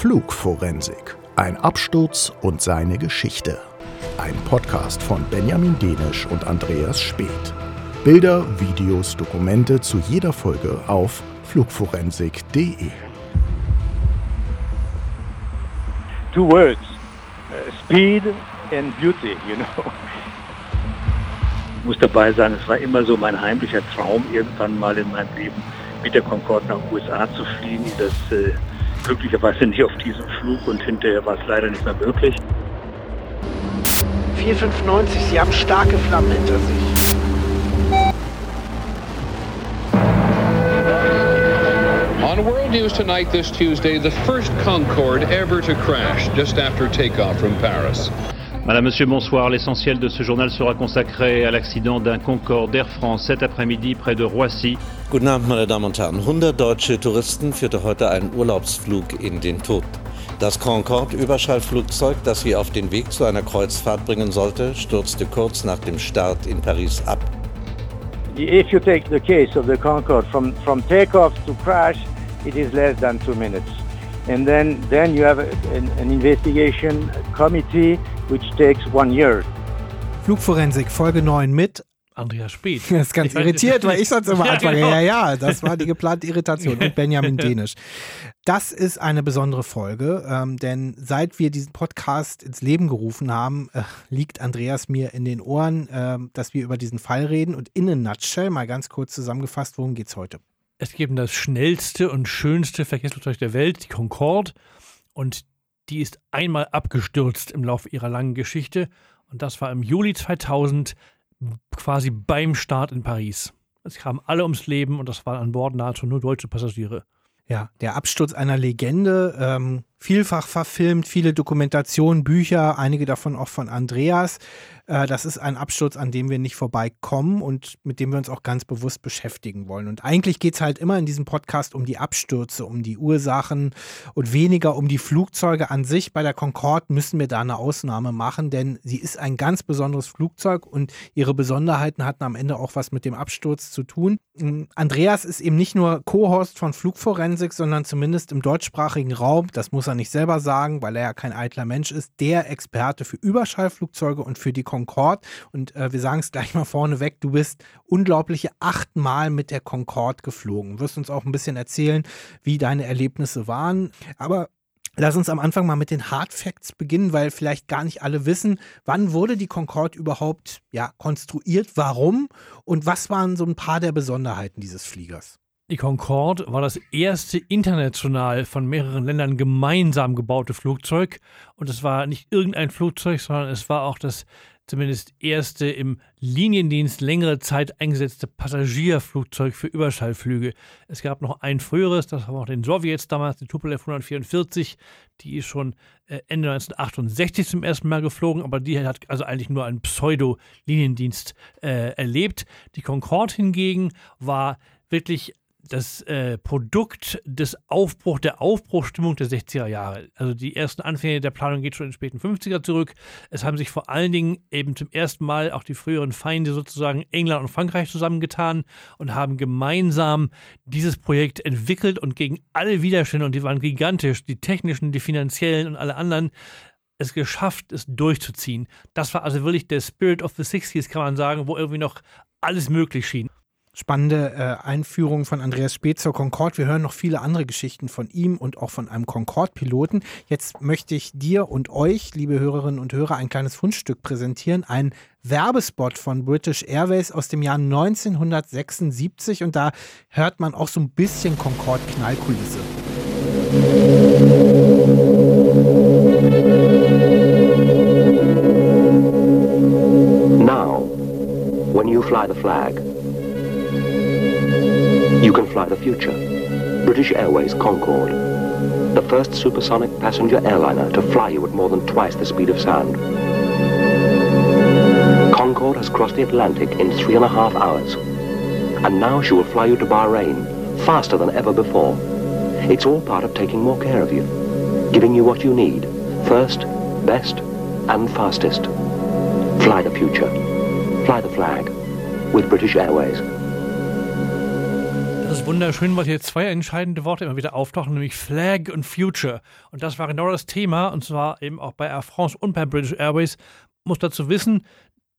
Flugforensik. Ein Absturz und seine Geschichte. Ein Podcast von Benjamin Denisch und Andreas Speth. Bilder, Videos, Dokumente zu jeder Folge auf flugforensik.de. Two words, uh, speed and beauty, you know. Ich muss dabei sagen, es war immer so mein heimlicher Traum, irgendwann mal in meinem Leben mit der Concorde nach USA zu fliegen. Das äh, glücklicherweise nicht auf diesem Flug und hinterher war es leider nicht mehr möglich. 495, Sie haben starke Flammen hinter sich. On World News Tonight this Tuesday, the first Concorde ever to crash just after takeoff from Paris. Madame, Monsieur, bonsoir. L'essentiel de ce journal sera consacré à l'accident d'un Concorde Air France cet après-midi près de Roissy. Guten Abend, meine Damen und Herren. 100 deutsche Touristen führte heute einen Urlaubsflug in den Tod. Das Concorde-Überschallflugzeug, das sie auf den Weg zu einer Kreuzfahrt bringen sollte, stürzte kurz nach dem Start in Paris ab. If you take the case of the Concorde from, from takeoff to crash, it is less than two minutes. And then, then you have a, an, an investigation committee which takes one year. Flugforensik Folge 9 mit Andreas Speth. Das ist ganz Ich irritiert, weil ich sonst immer Ja, anfange. genau. Ja, ja, das war die geplante Irritation. Und Benjamin Denisch. Das ist eine besondere Folge, ähm, denn seit wir diesen Podcast ins Leben gerufen haben, äh, liegt Andreas mir in den Ohren, ähm, dass wir über diesen Fall reden. Und in a nutshell, mal ganz kurz zusammengefasst, worum geht's heute? Es gibt das schnellste und schönste Verkehrsflugzeug der Welt, die Concorde. Und die ist einmal abgestürzt im Laufe ihrer langen Geschichte. Und das war im Juli 2000, quasi beim Start in Paris. Es kamen alle ums Leben und das waren an Bord nahezu nur deutsche Passagiere. Ja, der Absturz einer Legende, ähm, vielfach verfilmt, viele Dokumentationen, Bücher, einige davon auch von Andreas. Äh, das ist ein Absturz, an dem wir nicht vorbeikommen und mit dem wir uns auch ganz bewusst beschäftigen wollen. Und eigentlich geht es halt immer in diesem Podcast um die Abstürze, um die Ursachen und weniger um die Flugzeuge an sich. Bei der Concorde müssen wir da eine Ausnahme machen, denn sie ist ein ganz besonderes Flugzeug und ihre Besonderheiten hatten am Ende auch was mit dem Absturz zu tun. Ähm, Andreas ist eben nicht nur Co-Host von Flugforensik, sondern zumindest im deutschsprachigen Raum, das muss er nicht selber sagen, weil er ja kein eitler Mensch ist, der Experte für Überschallflugzeuge und für die Concorde. Und äh, wir sagen es gleich mal vorneweg, du bist unglaubliche achtmal mit der Concorde geflogen. Wirst uns auch ein bisschen erzählen, wie deine Erlebnisse waren. Aber Lass uns am Anfang mal mit den Hard Facts beginnen, weil vielleicht gar nicht alle wissen, wann wurde die Concorde überhaupt ja, konstruiert, warum und was waren so ein paar der Besonderheiten dieses Fliegers? Die Concorde war das erste international von mehreren Ländern gemeinsam gebaute Flugzeug. Und es war nicht irgendein Flugzeug, sondern es war auch das zumindest erste im Liniendienst längere Zeit eingesetzte Passagierflugzeug für Überschallflüge. Es gab noch ein früheres, das war auch den Sowjets damals, die Tupolev 144. Die ist schon äh, Ende 1968 zum ersten Mal geflogen, aber die hat also eigentlich nur einen Pseudo-Liniendienst äh, erlebt. Die Concorde hingegen war wirklich das äh, Produkt des Aufbruch, der Aufbruchstimmung der 60er Jahre. Also die ersten Anfänge der Planung geht schon in den späten 50er zurück. Es haben sich vor allen Dingen eben zum ersten Mal auch die früheren Feinde sozusagen England und Frankreich zusammengetan und haben gemeinsam dieses Projekt entwickelt und gegen alle Widerstände, und die waren gigantisch, die technischen, die finanziellen und alle anderen, es geschafft, es durchzuziehen. Das war also wirklich der Spirit of the 60s, kann man sagen, wo irgendwie noch alles möglich schien. Spannende äh, Einführung von Andreas Speth zur Concorde. Wir hören noch viele andere Geschichten von ihm und auch von einem Concorde-Piloten. Jetzt möchte ich dir und euch, liebe Hörerinnen und Hörer, ein kleines Fundstück präsentieren. Ein Werbespot von British Airways aus dem Jahr 1976 und da hört man auch so ein bisschen Concorde-Knallkulisse. Now, when you fly the flag, you can fly the future. British Airways Concorde, the first supersonic passenger airliner to fly you at more than twice the speed of sound. Concorde has crossed the Atlantic in three and a half hours. And now she will fly you to Bahrain, faster than ever before. It's all part of taking more care of you, giving you what you need, first, best, and fastest. Fly the future. Fly the flag. With British Airways. Ist wunderschön, weil hier zwei entscheidende Worte immer wieder auftauchen, nämlich Flag und Future. Und das war genau das Thema, und zwar eben auch bei Air France und bei British Airways. Muss dazu wissen,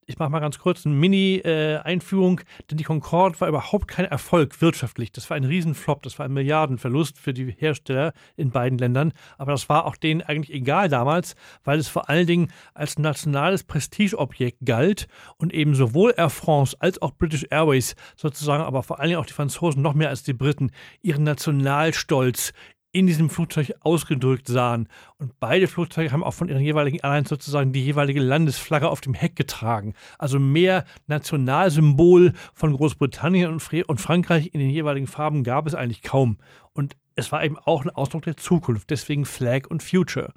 ich mache mal ganz kurz eine Mini-Einführung, denn die Concorde war überhaupt kein Erfolg wirtschaftlich. Das war ein Riesenflop, das war ein Milliardenverlust für die Hersteller in beiden Ländern. Aber das war auch denen eigentlich egal damals, weil es vor allen Dingen als nationales Prestigeobjekt galt und eben sowohl Air France als auch British Airways sozusagen, aber vor allen Dingen auch die Franzosen noch mehr als die Briten ihren Nationalstolz in diesem Flugzeug ausgedrückt sahen. Und beide Flugzeuge haben auch von ihren jeweiligen Airlines sozusagen die jeweilige Landesflagge auf dem Heck getragen. Also mehr Nationalsymbol von Großbritannien und, Frankreich in den jeweiligen Farben gab es eigentlich kaum. Und es war eben auch ein Ausdruck der Zukunft, deswegen Flag und Future.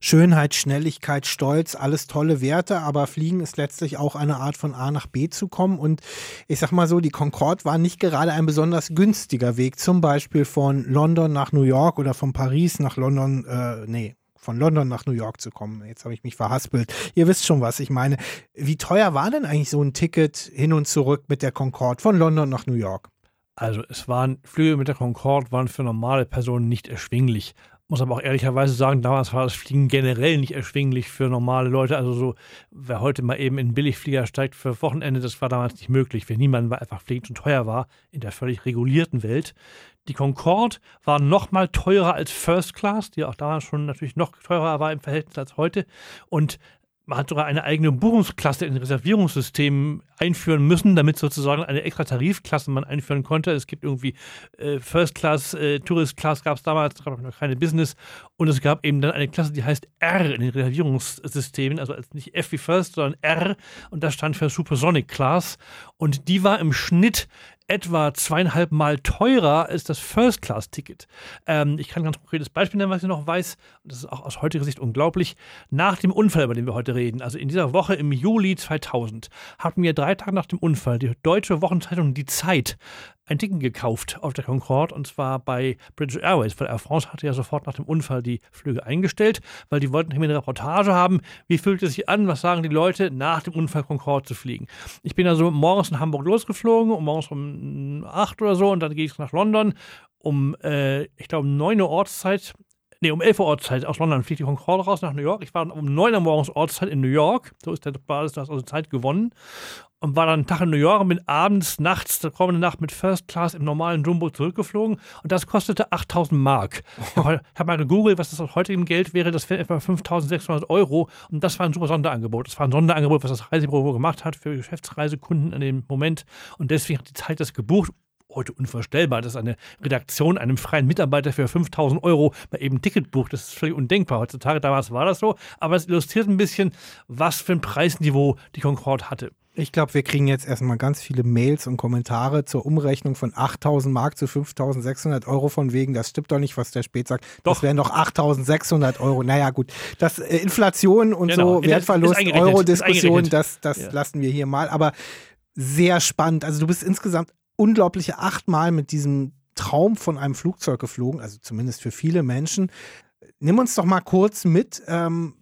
Schönheit, Schnelligkeit, Stolz, alles tolle Werte, aber Fliegen ist letztlich auch eine Art von A nach B zu kommen. Und ich sag mal so, die Concorde war nicht gerade ein besonders günstiger Weg, zum Beispiel von London nach New York oder von Paris nach London, äh, nee, von London nach New York zu kommen. Jetzt habe ich mich verhaspelt. Ihr wisst schon, was ich meine. Wie teuer war denn eigentlich so ein Ticket hin und zurück mit der Concorde von London nach New York? Also es waren Flüge mit der Concorde waren für normale Personen nicht erschwinglich muss aber auch ehrlicherweise sagen, damals war das Fliegen generell nicht erschwinglich für normale Leute. Also so, wer heute mal eben in Billigflieger steigt für Wochenende, das war damals nicht möglich, für niemanden, weil einfach Fliegen zu teuer war in der völlig regulierten Welt. Die Concorde war noch mal teurer als First Class, die auch damals schon natürlich noch teurer war im Verhältnis als heute. Und man hat sogar eine eigene Buchungsklasse in Reservierungssystemen einführen müssen, damit sozusagen eine extra Tarifklasse man einführen konnte. Es gibt irgendwie äh, First Class, äh, Tourist Class gab es damals, gab noch keine Business. Und es gab eben dann eine Klasse, die heißt R in den Reservierungssystemen, also nicht F wie First, sondern R. Und das stand für Supersonic Class. Und die war im Schnitt etwa zweieinhalb Mal teurer als das First-Class-Ticket. Ähm, ich kann ein ganz konkretes Beispiel nennen, was ich noch weiß. Das ist auch aus heutiger Sicht unglaublich. Nach dem Unfall, über den wir heute reden, also in dieser Woche im Juli 2000, hatten wir drei Tage nach dem Unfall die deutsche Wochenzeitung Die Zeit ein Ticket gekauft auf der Concorde und zwar bei British Airways, weil Air France hatte ja sofort nach dem Unfall die Flüge eingestellt, weil die wollten eine Reportage haben, wie fühlt es sich an, was sagen die Leute, nach dem Unfall Concorde zu fliegen. Ich bin also morgens in Hamburg losgeflogen, um morgens um 8 oder so und dann gehe ich nach London um, äh, ich glaube, 9 Uhr Ortszeit nee, um 11 Uhr Ortszeit aus London fliegt die Concorde raus nach New York. Ich war um 9 Uhr morgens Ortszeit in New York. So ist der Basis, du hast also Zeit gewonnen und war dann einen Tag in New York und bin abends, nachts, der kommende Nacht mit First Class im normalen Jumbo zurückgeflogen und das kostete 8000 Mark. Ich habe hab mal gegoogelt, was das aus heutigem Geld wäre, das wäre etwa 5600 Euro und das war ein super Sonderangebot. Das war ein Sonderangebot, was das Reisebüro gemacht hat für Geschäftsreisekunden in dem Moment und deswegen hat die Zeit das gebucht heute unvorstellbar, dass eine Redaktion einem freien Mitarbeiter für 5000 Euro mal eben ein Ticket bucht. Das ist völlig undenkbar heutzutage. Damals war das so. Aber es illustriert ein bisschen, was für ein Preisniveau die Concorde hatte. Ich glaube, wir kriegen jetzt erstmal ganz viele Mails und Kommentare zur Umrechnung von 8000 Mark zu 5600 Euro von wegen, das stimmt doch nicht, was der Spät sagt. Doch. Das wären doch 8600 Euro. Naja, gut. Das äh, Inflation und genau. so, Wertverlust, Euro-Diskussion, das, das ja. lassen wir hier mal. Aber sehr spannend. Also du bist insgesamt unglaubliche achtmal mit diesem Traum von einem Flugzeug geflogen, also zumindest für viele Menschen. Nimm uns doch mal kurz mit. Ähm,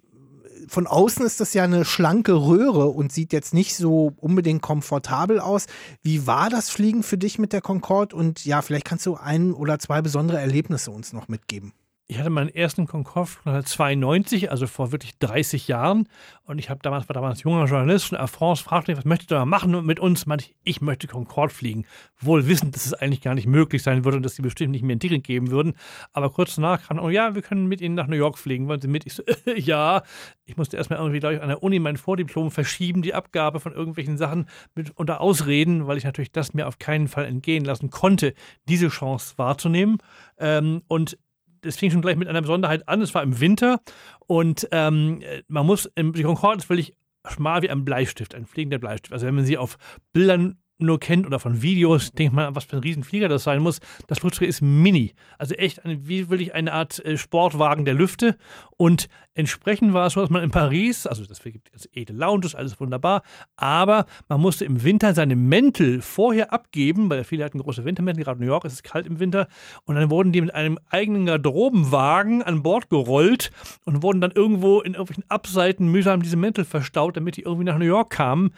von außen ist das ja eine schlanke Röhre und sieht jetzt nicht so unbedingt komfortabel aus. Wie war das Fliegen für dich mit der Concorde? Und ja, vielleicht kannst du ein oder zwei besondere Erlebnisse uns noch mitgeben. Ich hatte meinen ersten Concorde 1992, also vor wirklich 30 Jahren. Und ich habe damals, war damals junger Journalist und Air France fragte mich, was möchtest du da machen mit uns? Meinte ich, ich möchte Concorde fliegen. Wohl wissend, dass es eigentlich gar nicht möglich sein würde und dass sie bestimmt nicht mehr ein Ticket geben würden. Aber kurz danach kam, oh ja, wir können mit Ihnen nach New York fliegen. Wollen Sie mit? Ich so, ja. Ich musste erstmal irgendwie, glaube ich, an der Uni mein Vordiplom verschieben, die Abgabe von irgendwelchen Sachen mit unter Ausreden, weil ich natürlich das mir auf keinen Fall entgehen lassen konnte, diese Chance wahrzunehmen. Ähm, und das fing schon gleich mit einer Besonderheit an. Es war im Winter und ähm, man muss, die Concorde ist völlig schmal wie ein Bleistift, ein fliegender Bleistift. Also wenn man sie auf Bildern nur kennt oder von Videos, denkt man, was für ein Riesenflieger das sein muss. Das Flugzeug ist mini. Also echt, eine, wie will ich eine Art äh, Sportwagen der Lüfte. Und entsprechend war es so, dass man in Paris, also das gibt es edle Lounges, alles wunderbar, aber man musste im Winter seine Mäntel vorher abgeben, weil viele hatten große Wintermäntel, gerade in New York ist es kalt im Winter. Und dann wurden die mit einem eigenen Garderobenwagen an Bord gerollt und wurden dann irgendwo in irgendwelchen Abseiten mühsam diese Mäntel verstaut, damit die irgendwie nach New York kamen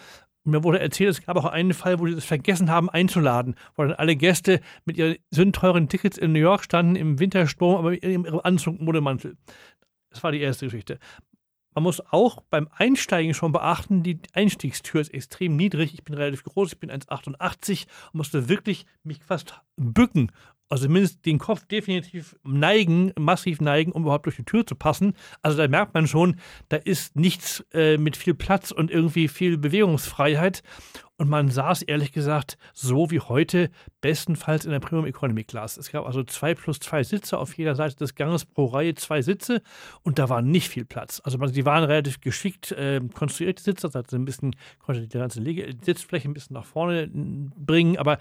mir wurde erzählt, es gab auch einen Fall, wo die das vergessen haben einzuladen, wo dann alle Gäste mit ihren sündteuren Tickets in New York standen im Wintersturm, aber mit ihrem Anzug Modemantel. Das war die erste Geschichte. Man muss auch beim Einsteigen schon beachten, die Einstiegstür ist extrem niedrig. Ich bin relativ groß, ich bin 1,88 und musste wirklich mich fast bücken, also zumindest den Kopf definitiv neigen, massiv neigen, um überhaupt durch die Tür zu passen. Also da merkt man schon, da ist nichts äh, mit viel Platz und irgendwie viel Bewegungsfreiheit. Und man saß ehrlich gesagt so wie heute bestenfalls in der Premium Economy Class. Es gab also zwei plus zwei Sitze auf jeder Seite des Ganges pro Reihe, zwei Sitze und da war nicht viel Platz. Also die waren relativ geschickt äh, konstruiert, die Sitze, also ein bisschen, konnte die ganze Lege Sitzfläche ein bisschen nach vorne bringen, aber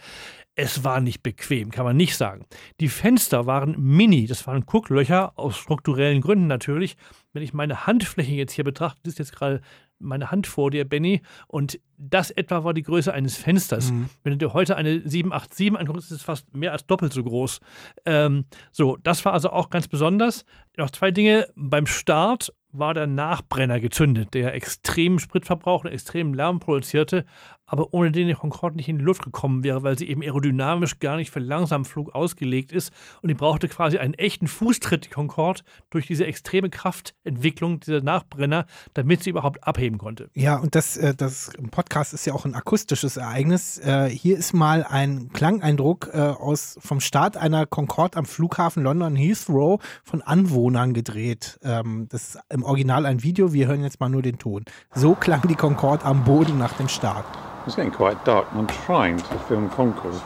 es war nicht bequem, kann man nicht sagen. Die Fenster waren mini, das waren Gucklöcher, aus strukturellen Gründen natürlich. Wenn ich meine Handfläche jetzt hier betrachte, das ist jetzt gerade meine Hand vor dir, Benny, und das etwa war die Größe eines Fensters. Mhm. Wenn du dir heute eine 787 anguckst, ist es fast mehr als doppelt so groß. Ähm, so, das war also auch ganz besonders. Noch zwei Dinge. Beim Start war der Nachbrenner gezündet, der extremen Spritverbrauch und extremen Lärm produzierte, aber ohne den die Concorde nicht in die Luft gekommen wäre, weil sie eben aerodynamisch gar nicht für Langsamflug ausgelegt ist und die brauchte quasi einen echten Fußtritt, die Concorde, durch diese extreme Kraftentwicklung dieser Nachbrenner, damit sie überhaupt abheben konnte. Ja, und das, äh, das Podcast ist ja auch ein akustisches Ereignis. Äh, hier ist mal ein Klangeindruck äh, aus, vom Start einer Concorde am Flughafen London Heathrow von Anwohnern gedreht. Ähm, das ist im Original ein Video, wir hören jetzt mal nur den Ton. So klang die Concorde am Boden nach dem Start. It's getting quite dark I'm trying to film Concorde.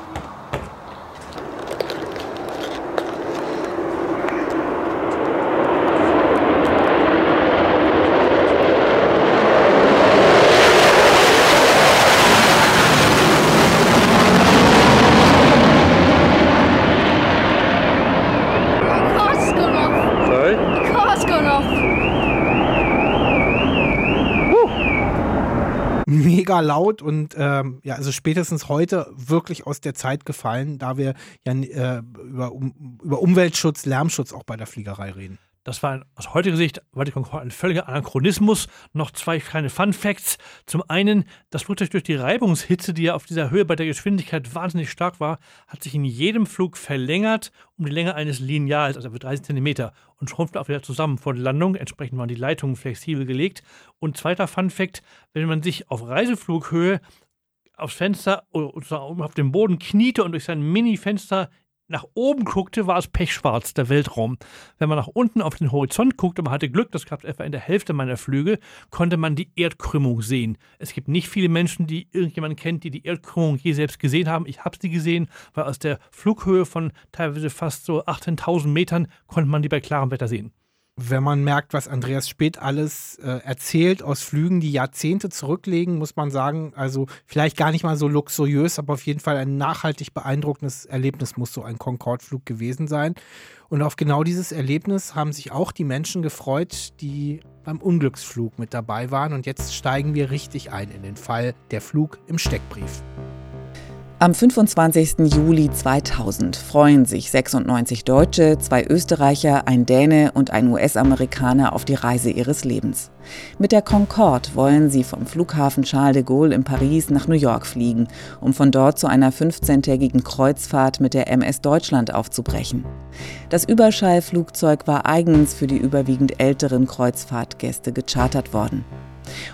Mega laut und ähm, ja, also spätestens heute wirklich aus der Zeit gefallen, da wir ja äh, über, um, über Umweltschutz, Lärmschutz auch bei der Fliegerei reden. Das war aus heutiger Sicht ein völliger Anachronismus. Noch zwei kleine Fun Facts. Zum einen, das Flugzeug durch die Reibungshitze, die ja auf dieser Höhe bei der Geschwindigkeit wahnsinnig stark war, hat sich in jedem Flug verlängert um die Länge eines Lineals, also für 30 cm, und schrumpfte auch wieder zusammen vor der Landung. Entsprechend waren die Leitungen flexibel gelegt. Und zweiter Fun Fact, wenn man sich auf Reiseflughöhe aufs Fenster oder auf dem Boden kniete und durch sein Mini-Fenster nach oben guckte, war es pechschwarz, der Weltraum. Wenn man nach unten auf den Horizont guckte, man hatte Glück, das gab es etwa in der Hälfte meiner Flüge, konnte man die Erdkrümmung sehen. Es gibt nicht viele Menschen, die irgendjemanden kennt, die die Erdkrümmung je selbst gesehen haben. Ich habe sie gesehen, weil aus der Flughöhe von teilweise fast so 18.000 Metern konnte man die bei klarem Wetter sehen wenn man merkt, was Andreas Speth alles äh, erzählt aus Flügen, die Jahrzehnte zurücklegen, muss man sagen, also vielleicht gar nicht mal so luxuriös, aber auf jeden Fall ein nachhaltig beeindruckendes Erlebnis muss so ein Concorde-Flug gewesen sein. Und auf genau dieses Erlebnis haben sich auch die Menschen gefreut, die beim Unglücksflug mit dabei waren. Und jetzt steigen wir richtig ein in den Fall der Flug im Steckbrief. Am 25. Juli 2000 freuen sich 96 Deutsche, zwei Österreicher, ein Däne und ein US-Amerikaner auf die Reise ihres Lebens. Mit der Concorde wollen sie vom Flughafen Charles de Gaulle in Paris nach New York fliegen, um von dort zu einer 15-tägigen Kreuzfahrt mit der MS Deutschland aufzubrechen. Das Überschallflugzeug war eigens für die überwiegend älteren Kreuzfahrtgäste gechartert worden.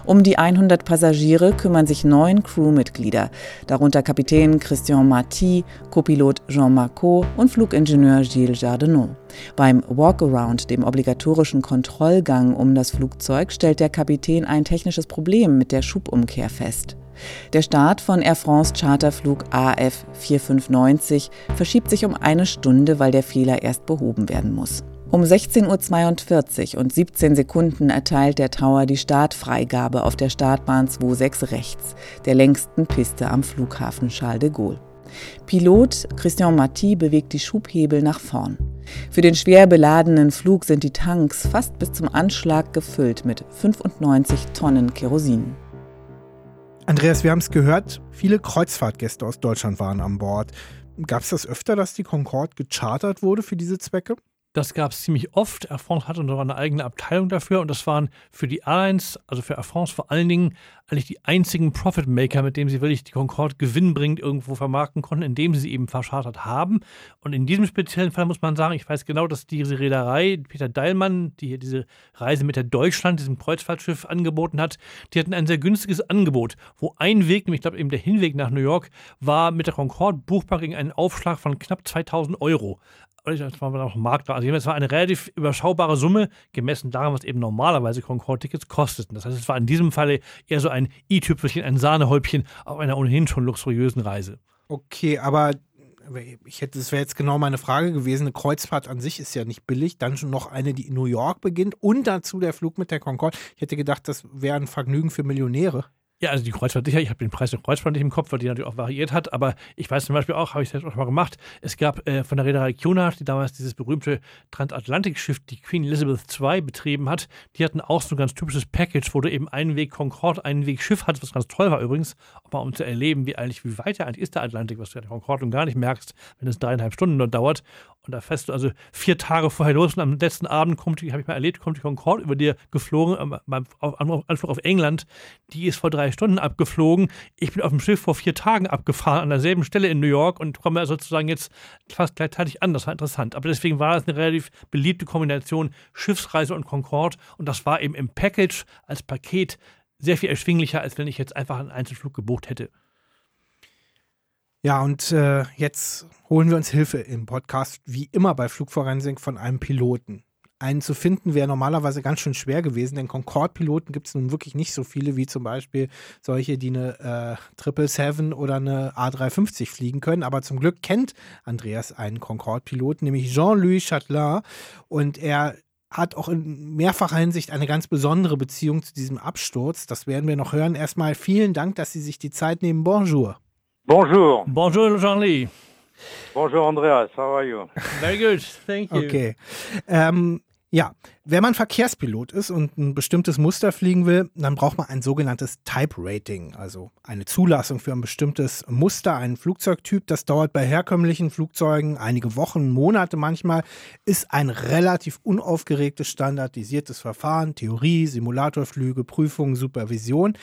Um die 100 Passagiere kümmern sich neun Crewmitglieder, darunter Kapitän Christian Marty, Copilot Jean Marcot und Flugingenieur Gilles Jardenot. Beim Walkaround, dem obligatorischen Kontrollgang um das Flugzeug, stellt der Kapitän ein technisches Problem mit der Schubumkehr fest. Der Start von Air France Charterflug AF 4590 verschiebt sich um eine Stunde, weil der Fehler erst behoben werden muss. Um 16.42 Uhr und 17 Sekunden erteilt der Tower die Startfreigabe auf der Startbahn 26 rechts, der längsten Piste am Flughafen Charles de Gaulle. Pilot Christian Marty bewegt die Schubhebel nach vorn. Für den schwer beladenen Flug sind die Tanks fast bis zum Anschlag gefüllt mit 95 Tonnen Kerosin. Andreas, wir haben es gehört, viele Kreuzfahrtgäste aus Deutschland waren an Bord. Gab es das öfter, dass die Concorde gechartert wurde für diese Zwecke? Das gab es ziemlich oft. Air France hatte noch eine eigene Abteilung dafür und das waren für die Airlines, also für Air France vor allen Dingen eigentlich die einzigen Profit-Maker, mit denen sie wirklich die Concorde gewinnbringend irgendwo vermarkten konnten, indem sie eben verschartert haben. Und in diesem speziellen Fall muss man sagen, ich weiß genau, dass diese Reederei, Peter Deilmann, die hier diese Reise mit der Deutschland, diesem Kreuzfahrtschiff angeboten hat, die hatten ein sehr günstiges Angebot, wo ein Weg, nämlich ich glaube eben der Hinweg nach New York, war mit der Concorde buchbar gegen einen Aufschlag von knapp 2000 Euro das war noch Markt, also es war eine relativ überschaubare Summe, gemessen daran, was eben normalerweise Concorde-Tickets kosteten. Das heißt, es war in diesem Falle eher so ein i-Tüpfelchen, ein Sahnehäubchen auf einer ohnehin schon luxuriösen Reise. Okay, aber ich hätte, das wäre jetzt genau meine Frage gewesen. Eine Kreuzfahrt an sich ist ja nicht billig. Dann schon noch eine, die in New York beginnt und dazu der Flug mit der Concorde. Ich hätte gedacht, das wäre ein Vergnügen für Millionäre. Ja, also die Kreuzfahrt sicher. Ich habe den Preis der Kreuzfahrt nicht im Kopf, weil die natürlich auch variiert hat. Aber ich weiß zum Beispiel auch, habe ich selbst auch mal gemacht, es gab äh, von der Reederei Cunard, die damals dieses berühmte Transatlantikschiff, die Queen Elizabeth II, betrieben hat, die hatten auch so ein ganz typisches Package, wo du eben einen Weg Concorde, einen Weg Schiff hattest, was ganz toll war übrigens, aber um zu erleben, wie eigentlich, wie weit eigentlich ist der Atlantik, was du ja der Concorde gar nicht merkst, wenn es dreieinhalb Stunden nur dauert. Und da fährst du also vier Tage vorher los und am letzten Abend kommt habe ich mal erlebt, kommt die Concorde über dir geflogen, beim Anflug auf England. Die ist vor drei Stunden abgeflogen. Ich bin auf dem Schiff vor vier Tagen abgefahren, an derselben Stelle in New York und komme sozusagen jetzt fast gleichzeitig an. Das war interessant. Aber deswegen war es eine relativ beliebte Kombination Schiffsreise und Concorde. Und das war eben im Package als Paket sehr viel erschwinglicher, als wenn ich jetzt einfach einen Einzelflug gebucht hätte. Ja, und äh, jetzt holen wir uns Hilfe im Podcast, wie immer bei Flugforensik, von einem Piloten. Einen zu finden wäre normalerweise ganz schön schwer gewesen, denn Concorde-Piloten gibt es nun wirklich nicht so viele wie zum Beispiel solche, die eine äh, 777 oder eine A350 fliegen können. Aber zum Glück kennt Andreas einen Concorde-Piloten, nämlich Jean-Louis Chatelain. Und er hat auch in mehrfacher Hinsicht eine ganz besondere Beziehung zu diesem Absturz. Das werden wir noch hören. Erstmal vielen Dank, dass Sie sich die Zeit nehmen. Bonjour. Bonjour. Bonjour, Jean-Louis. Bonjour, Andreas. How are you? Very good. Thank you. Okay. Ähm, ja, wenn man Verkehrspilot ist und ein bestimmtes Muster fliegen will, dann braucht man ein sogenanntes Type Rating, also eine Zulassung für ein bestimmtes Muster, einen Flugzeugtyp. Das dauert bei herkömmlichen Flugzeugen einige Wochen, Monate manchmal, ist ein relativ unaufgeregtes, standardisiertes Verfahren, Theorie, Simulatorflüge, Prüfungen, Supervision.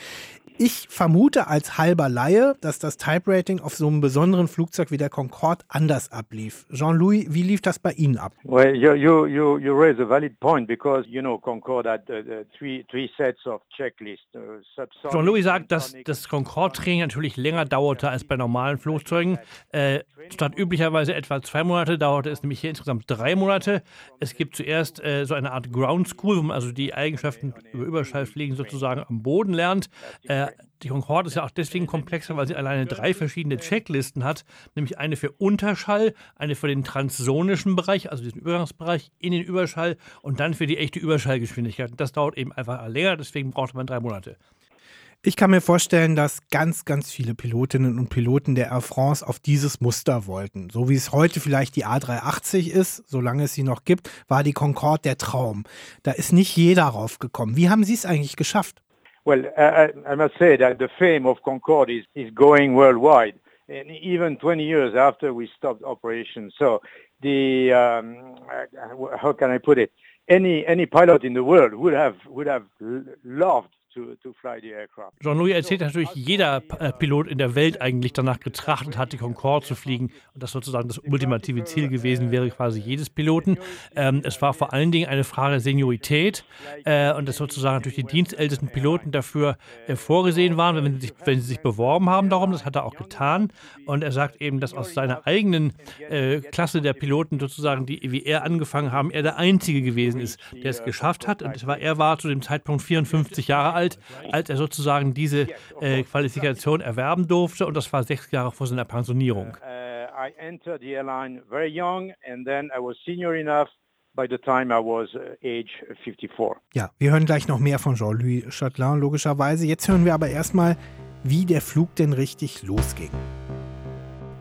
Ich vermute als halber Laie, dass das Type Rating auf so einem besonderen Flugzeug wie der Concorde anders ablief. Jean-Louis, wie lief das bei Ihnen ab? Well, you, you, you, you raise a valid point because, you know, Concorde had uh, uh three, three sets of checklists. Uh, Jean-Louis sagt, dass das Concorde-Training natürlich länger dauerte als bei normalen Flugzeugen. Äh, statt üblicherweise etwa zwei Monate dauerte es nämlich hier insgesamt drei Monate. Es gibt zuerst äh, so eine Art Ground School, wo man also die Eigenschaften über Überschallfliegen sozusagen am Boden lernt. Äh, die Concorde ist ja auch deswegen komplexer, weil sie alleine drei verschiedene Checklisten hat, nämlich eine für Unterschall, eine für den transsonischen Bereich, also diesen Übergangsbereich in den Überschall und dann für die echte Überschallgeschwindigkeit. Das dauert eben einfach länger, deswegen braucht man drei Monate. Ich kann mir vorstellen, dass ganz, ganz viele Pilotinnen und Piloten der Air France auf dieses Muster wollten. So wie es heute vielleicht die A380 ist, solange es sie noch gibt, war die Concorde der Traum. Da ist nicht jeder raufgekommen. Wie haben Sie es eigentlich geschafft? Well, I, I must say that the fame of Concorde is, is going worldwide, and even 20 years after we stopped operations. So the um, how can I put it? Any any pilot in the world would have would have loved Jean-Louis erzählt natürlich, jeder äh, Pilot in der Welt eigentlich danach getrachtet hat, die Concorde zu fliegen und das sozusagen das ultimative Ziel gewesen wäre, quasi jedes Piloten. Ähm, es war vor allen Dingen eine Frage der Seniorität äh, und dass sozusagen durch die dienstältesten Piloten dafür äh, vorgesehen waren, wenn sie, sich, wenn sie sich beworben haben darum. Das hat er auch getan. Und er sagt eben, dass aus seiner eigenen äh, Klasse der Piloten sozusagen, die wie er angefangen haben, er der Einzige gewesen ist, der es geschafft hat. Und war, er war zu dem Zeitpunkt 54 Jahre alt alt, als er sozusagen diese äh, Qualifikation erwerben durfte und das war sechs Jahre vor seiner Pensionierung. Uh, I entered the airline very young and then I was senior enough by the time I was uh, age 54. Ja, wir hören gleich noch mehr von Jean-Louis Chatelain logischerweise. Jetzt hören wir aber erstmal, wie der Flug denn richtig losging.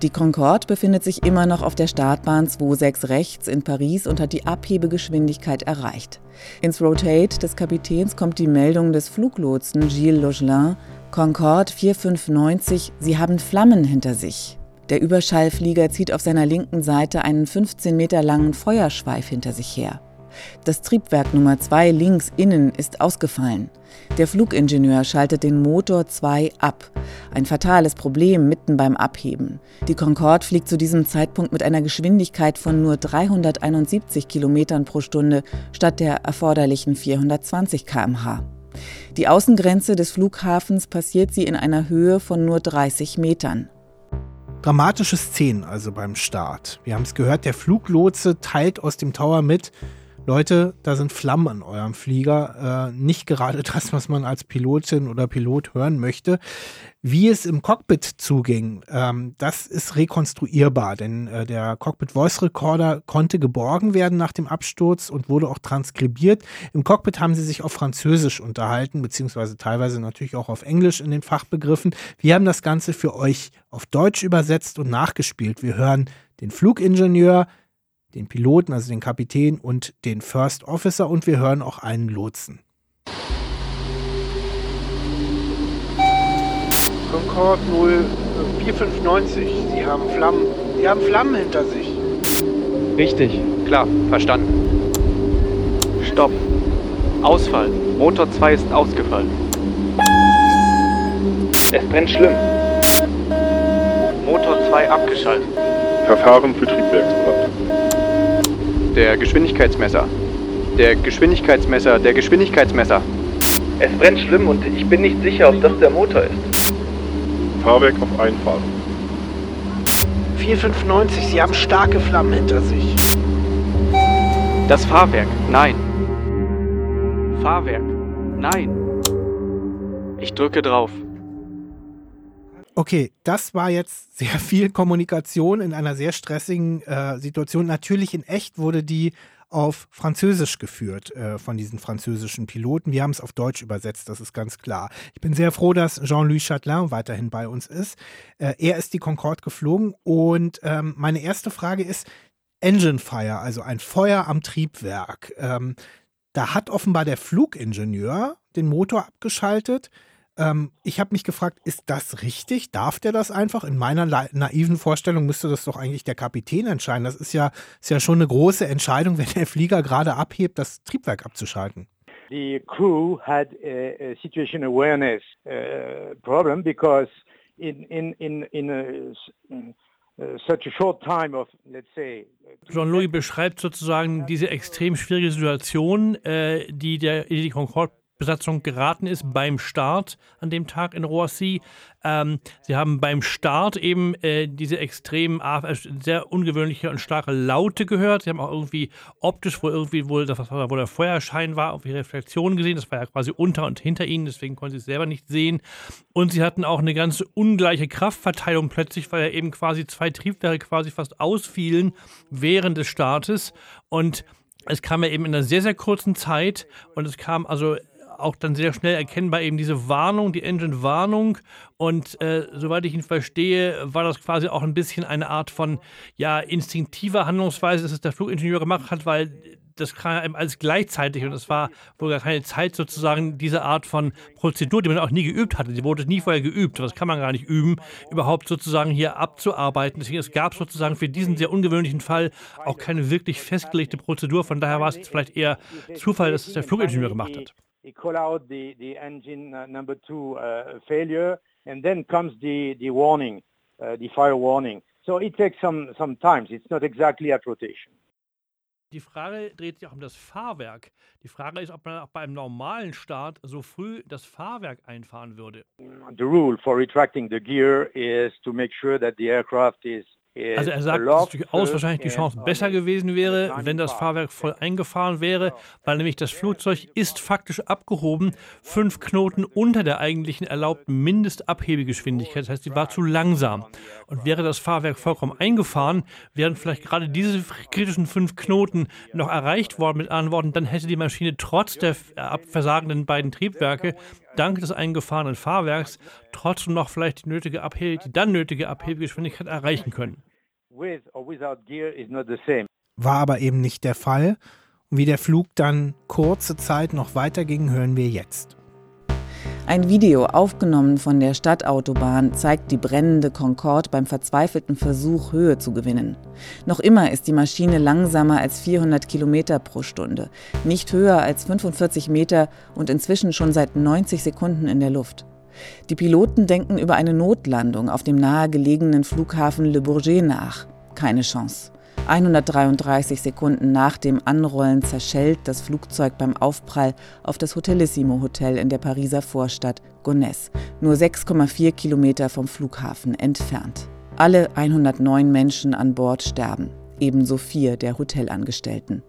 Die Concorde befindet sich immer noch auf der Startbahn 26 rechts in Paris und hat die Abhebegeschwindigkeit erreicht. Ins Rotate des Kapitäns kommt die Meldung des Fluglotsen Gilles Logelin, Concorde 4590, Sie haben Flammen hinter sich. Der Überschallflieger zieht auf seiner linken Seite einen 15 Meter langen Feuerschweif hinter sich her. Das Triebwerk Nummer 2 links innen ist ausgefallen. Der Flugingenieur schaltet den Motor 2 ab. Ein fatales Problem mitten beim Abheben. Die Concorde fliegt zu diesem Zeitpunkt mit einer Geschwindigkeit von nur 371 km pro Stunde statt der erforderlichen 420 km/h. Die Außengrenze des Flughafens passiert sie in einer Höhe von nur 30 Metern. Dramatische Szenen also beim Start. Wir haben es gehört, der Fluglotse teilt aus dem Tower mit, Leute, da sind Flammen an eurem Flieger. Äh, nicht gerade das, was man als Pilotin oder Pilot hören möchte. Wie es im Cockpit zuging, ähm, das ist rekonstruierbar, denn äh, der Cockpit Voice Recorder konnte geborgen werden nach dem Absturz und wurde auch transkribiert. Im Cockpit haben sie sich auf Französisch unterhalten, beziehungsweise teilweise natürlich auch auf Englisch in den Fachbegriffen. Wir haben das Ganze für euch auf Deutsch übersetzt und nachgespielt. Wir hören den Flugingenieur, den Piloten, also den Kapitän und den First Officer und wir hören auch einen Lotsen. Concorde 0495, Sie haben Flammen. Sie haben Flammen hinter sich. Richtig, klar, verstanden. Stopp. Ausfall. Motor 2 ist ausgefallen. Es brennt schlimm. Motor 2 abgeschaltet. Verfahren für Triebwerksbrand. Der Geschwindigkeitsmesser. Der Geschwindigkeitsmesser, der Geschwindigkeitsmesser. Es brennt schlimm und ich bin nicht sicher, ob das der Motor ist. Fahrwerk auf Einfahren. 4590, Sie haben starke Flammen hinter sich. Das Fahrwerk, nein. Fahrwerk, nein. Ich drücke drauf. Okay, das war jetzt sehr viel Kommunikation in einer sehr stressigen äh, Situation. Natürlich in echt wurde die auf Französisch geführt äh, von diesen französischen Piloten. Wir haben es auf Deutsch übersetzt, das ist ganz klar. Ich bin sehr froh, dass Jean-Louis Chatelain weiterhin bei uns ist. Äh, er ist die Concorde geflogen und ähm, meine erste Frage ist Engine Fire, also ein Feuer am Triebwerk. Ähm, da hat offenbar der Flugingenieur den Motor abgeschaltet. Ähm, ich habe mich gefragt, ist das richtig? Darf der das einfach? In meiner naiven Vorstellung müsste das doch eigentlich der Kapitän entscheiden. Das ist ja, ist ja schon eine große Entscheidung, wenn der Flieger gerade abhebt, das Triebwerk abzuschalten. The crew had a, a situation awareness uh, problem because in, in, in, in a, such a short time of, let's say, Jean-Louis beschreibt sozusagen diese extrem schwierige Situation, äh, die der die Concorde Besatzung geraten ist beim Start an dem Tag in Roissy. Ähm, sie haben beim Start eben äh, diese extrem äh, sehr ungewöhnliche und starke Laute gehört. Sie haben auch irgendwie optisch wohl irgendwie wohl das, wo der Feuerschein war, auf die Reflexion gesehen. Das war ja quasi unter und hinter ihnen, deswegen konnten sie es selber nicht sehen. Und sie hatten auch eine ganz ungleiche Kraftverteilung plötzlich, weil ja eben quasi zwei Triebwerke quasi fast ausfielen während des Startes. Und es kam ja eben in einer sehr, sehr kurzen Zeit und es kam also auch dann sehr schnell erkennbar eben diese Warnung, die Engine-Warnung. Und äh, soweit ich ihn verstehe, war das quasi auch ein bisschen eine Art von ja, instinktiver Handlungsweise, dass es der Flugingenieur gemacht hat, weil das kam eben alles gleichzeitig und es war wohl gar keine Zeit sozusagen diese Art von Prozedur, die man auch nie geübt hatte. Die wurde nie vorher geübt. Das kann man gar nicht üben, überhaupt sozusagen hier abzuarbeiten. Deswegen es gab sozusagen für diesen sehr ungewöhnlichen Fall auch keine wirklich festgelegte Prozedur. Von daher war es vielleicht eher Zufall, dass es der Flugingenieur gemacht hat. He call out the, the engine uh, number two uh, failure, and then comes the, the warning, uh, the fire warning. So it takes some, some time. It's not exactly at rotation. Die Frage dreht sich auch um das Fahrwerk. Die Frage ist, ob man auch beim normalen Start so früh das Fahrwerk einfahren würde. The rule for retracting the gear is to make sure that the aircraft is also er sagt, dass durchaus wahrscheinlich die Chance besser gewesen wäre, wenn das Fahrwerk voll eingefahren wäre, weil nämlich das Flugzeug ist faktisch abgehoben, fünf Knoten unter der eigentlichen erlaubten Mindestabhebegeschwindigkeit. Das heißt, sie war zu langsam. Und wäre das Fahrwerk vollkommen eingefahren, wären vielleicht gerade diese kritischen fünf Knoten noch erreicht worden mit anderen Worten, dann hätte die Maschine trotz der versagenden beiden Triebwerke dank des eingefahrenen Fahrwerks trotzdem noch vielleicht die, nötige Abhebe, die dann nötige Abhebegeschwindigkeit erreichen können. War aber eben nicht der Fall. Und wie der Flug dann kurze Zeit noch weiterging, hören wir jetzt. Ein Video, aufgenommen von der Stadtautobahn, zeigt die brennende Concorde beim verzweifelten Versuch, Höhe zu gewinnen. Noch immer ist die Maschine langsamer als 400 Kilometer pro Stunde, nicht höher als 45 Meter und inzwischen schon seit 90 Sekunden in der Luft. Die Piloten denken über eine Notlandung auf dem nahegelegenen Flughafen Le Bourget nach. Keine Chance. 133 Sekunden nach dem Anrollen zerschellt das Flugzeug beim Aufprall auf das Hotelissimo Hotel in der Pariser Vorstadt Gonesse, nur 6,4 Kilometer vom Flughafen entfernt. Alle 109 Menschen an Bord sterben, ebenso vier der Hotelangestellten.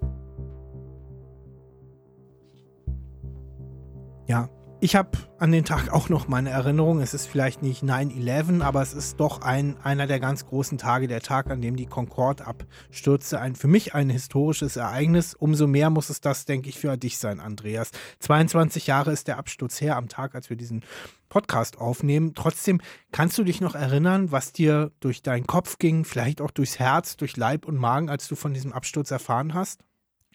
Ich habe an den Tag auch noch meine Erinnerung. Es ist vielleicht nicht 9-11, aber es ist doch ein, einer der ganz großen Tage, der Tag, an dem die Concorde abstürzte. Ein, für mich ein historisches Ereignis. Umso mehr muss es das, denke ich, für dich sein, Andreas. 22 Jahre ist der Absturz her am Tag, als wir diesen Podcast aufnehmen. Trotzdem kannst du dich noch erinnern, was dir durch deinen Kopf ging, vielleicht auch durchs Herz, durch Leib und Magen, als du von diesem Absturz erfahren hast?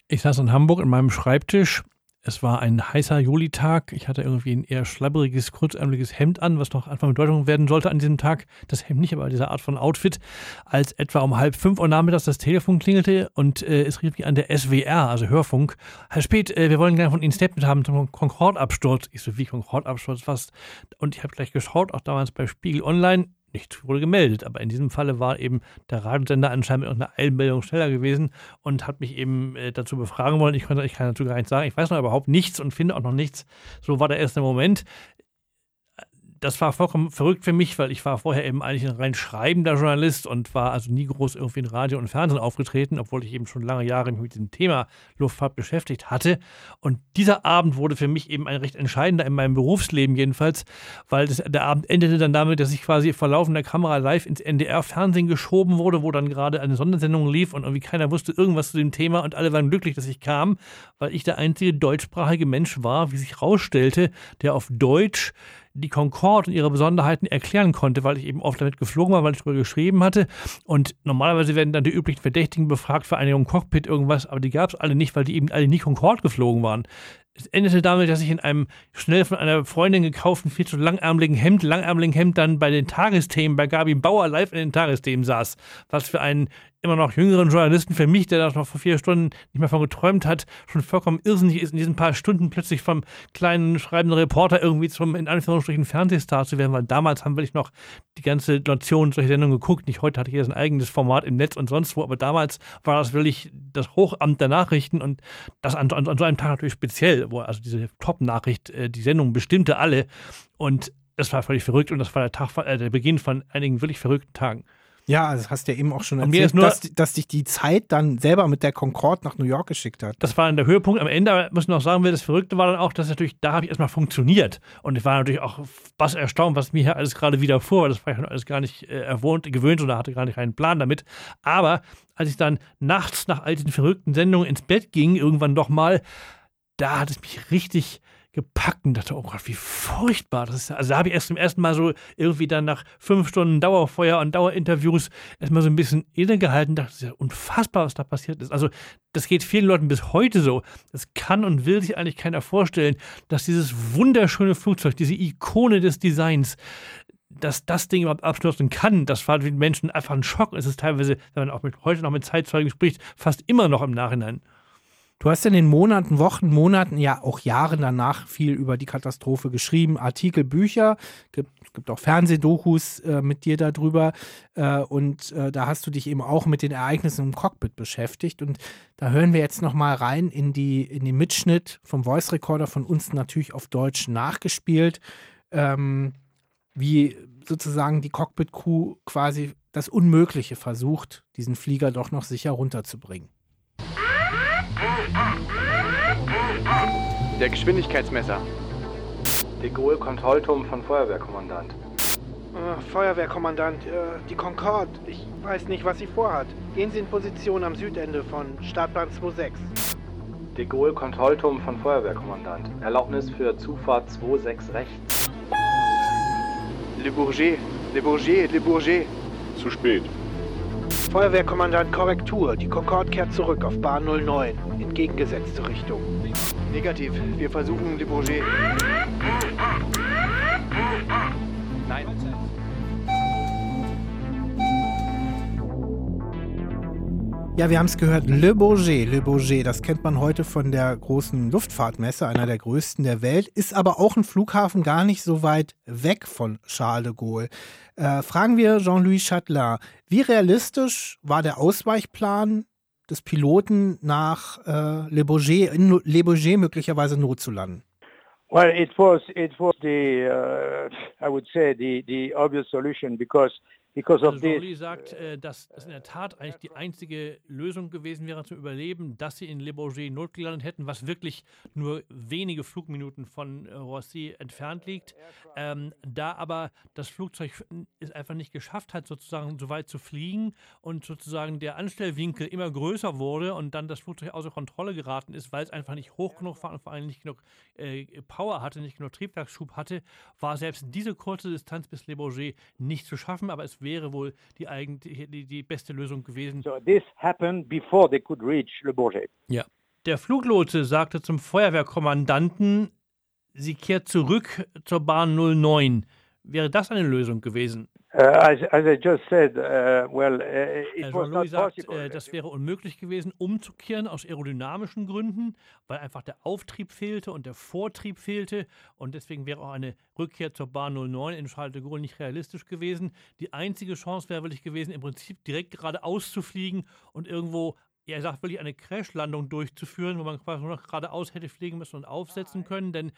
Ich saß in Hamburg in meinem Schreibtisch es war ein heißer Julitag. Ich hatte irgendwie ein eher schlabberiges, kurzärmeliges Hemd an, was noch Anfang Bedeutung werden sollte an diesem Tag. Das Hemd nicht, aber diese Art von Outfit. Als etwa um halb fünf Uhr nachmittags das Telefon klingelte und äh, es rief mich an der SWR, also Hörfunk. Herr Spät, äh, wir wollen gerne von Ihnen Statement haben zum Concorde-Absturz. Ich so, wie Concorde-Absturz, was? Und ich habe gleich geschaut, auch damals bei Spiegel Online nichts wurde gemeldet. Aber in diesem Falle war eben der Radiosender anscheinend mit einer Eilmeldung schneller gewesen und hat mich eben äh, dazu befragen wollen. Ich konnte, ich kann dazu gar nichts sagen. Ich weiß noch überhaupt nichts und finde auch noch nichts. So war der erste Moment das war vollkommen verrückt für mich, weil ich war vorher eben eigentlich ein rein schreibender Journalist und war also nie groß irgendwie in Radio und Fernsehen aufgetreten, obwohl ich eben schon lange Jahre mich mit dem Thema Luftfahrt beschäftigt hatte. Und dieser Abend wurde für mich eben ein recht entscheidender in meinem Berufsleben jedenfalls, weil das, der Abend endete dann damit, dass ich quasi vor laufender Kamera live ins NDR-Fernsehen geschoben wurde, wo dann gerade eine Sondersendung lief und irgendwie keiner wusste irgendwas zu dem Thema und alle waren glücklich, dass ich kam, weil ich der einzige deutschsprachige Mensch war, wie sich herausstellte, der auf Deutsch die Concorde und ihre Besonderheiten erklären konnte, weil ich eben oft damit geflogen war, weil ich darüber geschrieben hatte. Und normalerweise werden dann die üblichen Verdächtigen befragt für eine Cockpit irgendwas, aber die gab es alle nicht, weil die eben alle nie Concorde geflogen waren. Es endete damit, dass ich in einem schnell von einer Freundin gekauften, viel zu langärmeligen Hemd, langärmeligen Hemd dann bei den Tagesthemen bei Gabi Bauer live in den Tagesthemen saß. Was für einen immer noch jüngeren Journalisten für mich, der da noch vor vier Stunden nicht mehr von geträumt hat, schon vollkommen irrsinnig ist, in diesen paar Stunden plötzlich vom kleinen schreibenden Reporter irgendwie zum, in Anführungsstrichen, Fernsehstar zu werden, weil damals haben wir nicht noch die ganze Nation solche Sendungen geguckt. Nicht heute hatte ich ein eigenes Format im Netz und sonst wo, aber damals war das wirklich das Hochamt der Nachrichten und das an, an, an so einem Tag natürlich speziell, wo also diese Top-Nachricht, äh, die Sendung bestimmte alle und das war völlig verrückt und das war der Tag, äh, der Beginn von einigen wirklich verrückten Tagen. Ja, also hast ja eben auch schon erzählt, nur, dass, dass dich die Zeit dann selber mit der Concorde nach New York geschickt hat. Das war dann der Höhepunkt. Am Ende muss man auch sagen, das Verrückte war dann auch, dass natürlich, da habe ich erstmal funktioniert. Und ich war natürlich auch was erstaunt, was mir hier alles gerade wieder vor, weil das war ich alles gar nicht äh, erwohnt, gewöhnt oder hatte gar nicht einen Plan damit. Aber als ich dann nachts nach all diesen verrückten Sendungen ins Bett ging, irgendwann doch mal, da hat es mich richtig gepackt und dachte, oh Gott, wie furchtbar das ist. Also da habe ich erst zum ersten Mal so irgendwie dann nach fünf Stunden Dauerfeuer und Dauerinterviews erstmal so ein bisschen innegehalten und dachte, das ist ja unfassbar, was da passiert ist. Also das geht vielen Leuten bis heute so. Das kann und will sich eigentlich keiner vorstellen, dass dieses wunderschöne Flugzeug, diese Ikone des Designs, dass das Ding überhaupt abstürzen kann, das war für den Menschen einfach ein Schock. Es ist teilweise, wenn man auch mit, heute noch mit Zeitzeugen spricht, fast immer noch im Nachhinein. Du hast in den Monaten, Wochen, Monaten, ja auch Jahren danach viel über die Katastrophe geschrieben, Artikel, Bücher, gibt, gibt auch Fernsehdokus äh, mit dir darüber. Äh, und äh, da hast du dich eben auch mit den Ereignissen im Cockpit beschäftigt. Und da hören wir jetzt nochmal rein in, die, in den Mitschnitt vom Voice Recorder von uns natürlich auf Deutsch nachgespielt, ähm, wie sozusagen die Cockpit-Crew quasi das Unmögliche versucht, diesen Flieger doch noch sicher runterzubringen. Der Geschwindigkeitsmesser. De Gaulle Kontrollturm von Feuerwehrkommandant. Uh, Feuerwehrkommandant, uh, die Concorde. Ich weiß nicht, was sie vorhat. Gehen Sie in Position am Südende von Startbahn 26. De Gaulle Kontrollturm von Feuerwehrkommandant. Erlaubnis für Zufahrt 26 rechts. Le Bourget, Le Bourget, Le Bourget. Zu spät. Feuerwehrkommandant Korrektur. Die Concorde kehrt zurück auf Bahn 09. Entgegengesetzte Richtung. Negativ. Wir versuchen Le Bourget. Nein. Ja, wir haben es gehört, Le Bourget, Le Bourget, das kennt man heute von der großen Luftfahrtmesse, einer der größten der Welt, ist aber auch ein Flughafen gar nicht so weit weg von Charles de Gaulle. Äh, fragen wir Jean-Louis Chatelain, wie realistisch war der Ausweichplan des Piloten nach äh, Le Bourget, in Le Bourget möglicherweise notzulanden? Well, it was it was the uh, I would say the the obvious solution because Jolie sagt, äh, dass es in der Tat eigentlich die einzige Lösung gewesen wäre zum Überleben, dass sie in Le Bourget notgelandet hätten, was wirklich nur wenige Flugminuten von äh, Roissy entfernt liegt. Ähm, da aber das Flugzeug es einfach nicht geschafft hat, sozusagen so weit zu fliegen und sozusagen der Anstellwinkel immer größer wurde und dann das Flugzeug außer Kontrolle geraten ist, weil es einfach nicht hoch genug war und vor allem nicht genug äh, Power hatte, nicht genug Triebwerksschub hatte, war selbst diese kurze Distanz bis Le Bourget nicht zu schaffen, aber es wäre wohl die, eigentlich, die, die beste Lösung gewesen. So this happened before they could reach Le Bourget. Ja. Der Fluglotse sagte zum Feuerwehrkommandanten, sie kehrt zurück zur Bahn 09. Wäre das eine Lösung gewesen? Uh, as, as I just said, uh, well, uh, it Äh, was not sagt, possible. äh, das wäre unmöglich gewesen, umzukehren aus aerodynamischen Gründen, weil einfach der Auftrieb fehlte und der Vortrieb fehlte. Und deswegen wäre auch eine Rückkehr zur Bahn 09 in Charles de Gaulle nicht realistisch gewesen. Die einzige Chance wäre wirklich gewesen, im Prinzip direkt geradeaus zu fliegen und irgendwo ja, er sagt wirklich eine Crashlandung durchzuführen, wo man quasi nur noch geradeaus hätte fliegen müssen und aufsetzen können, denn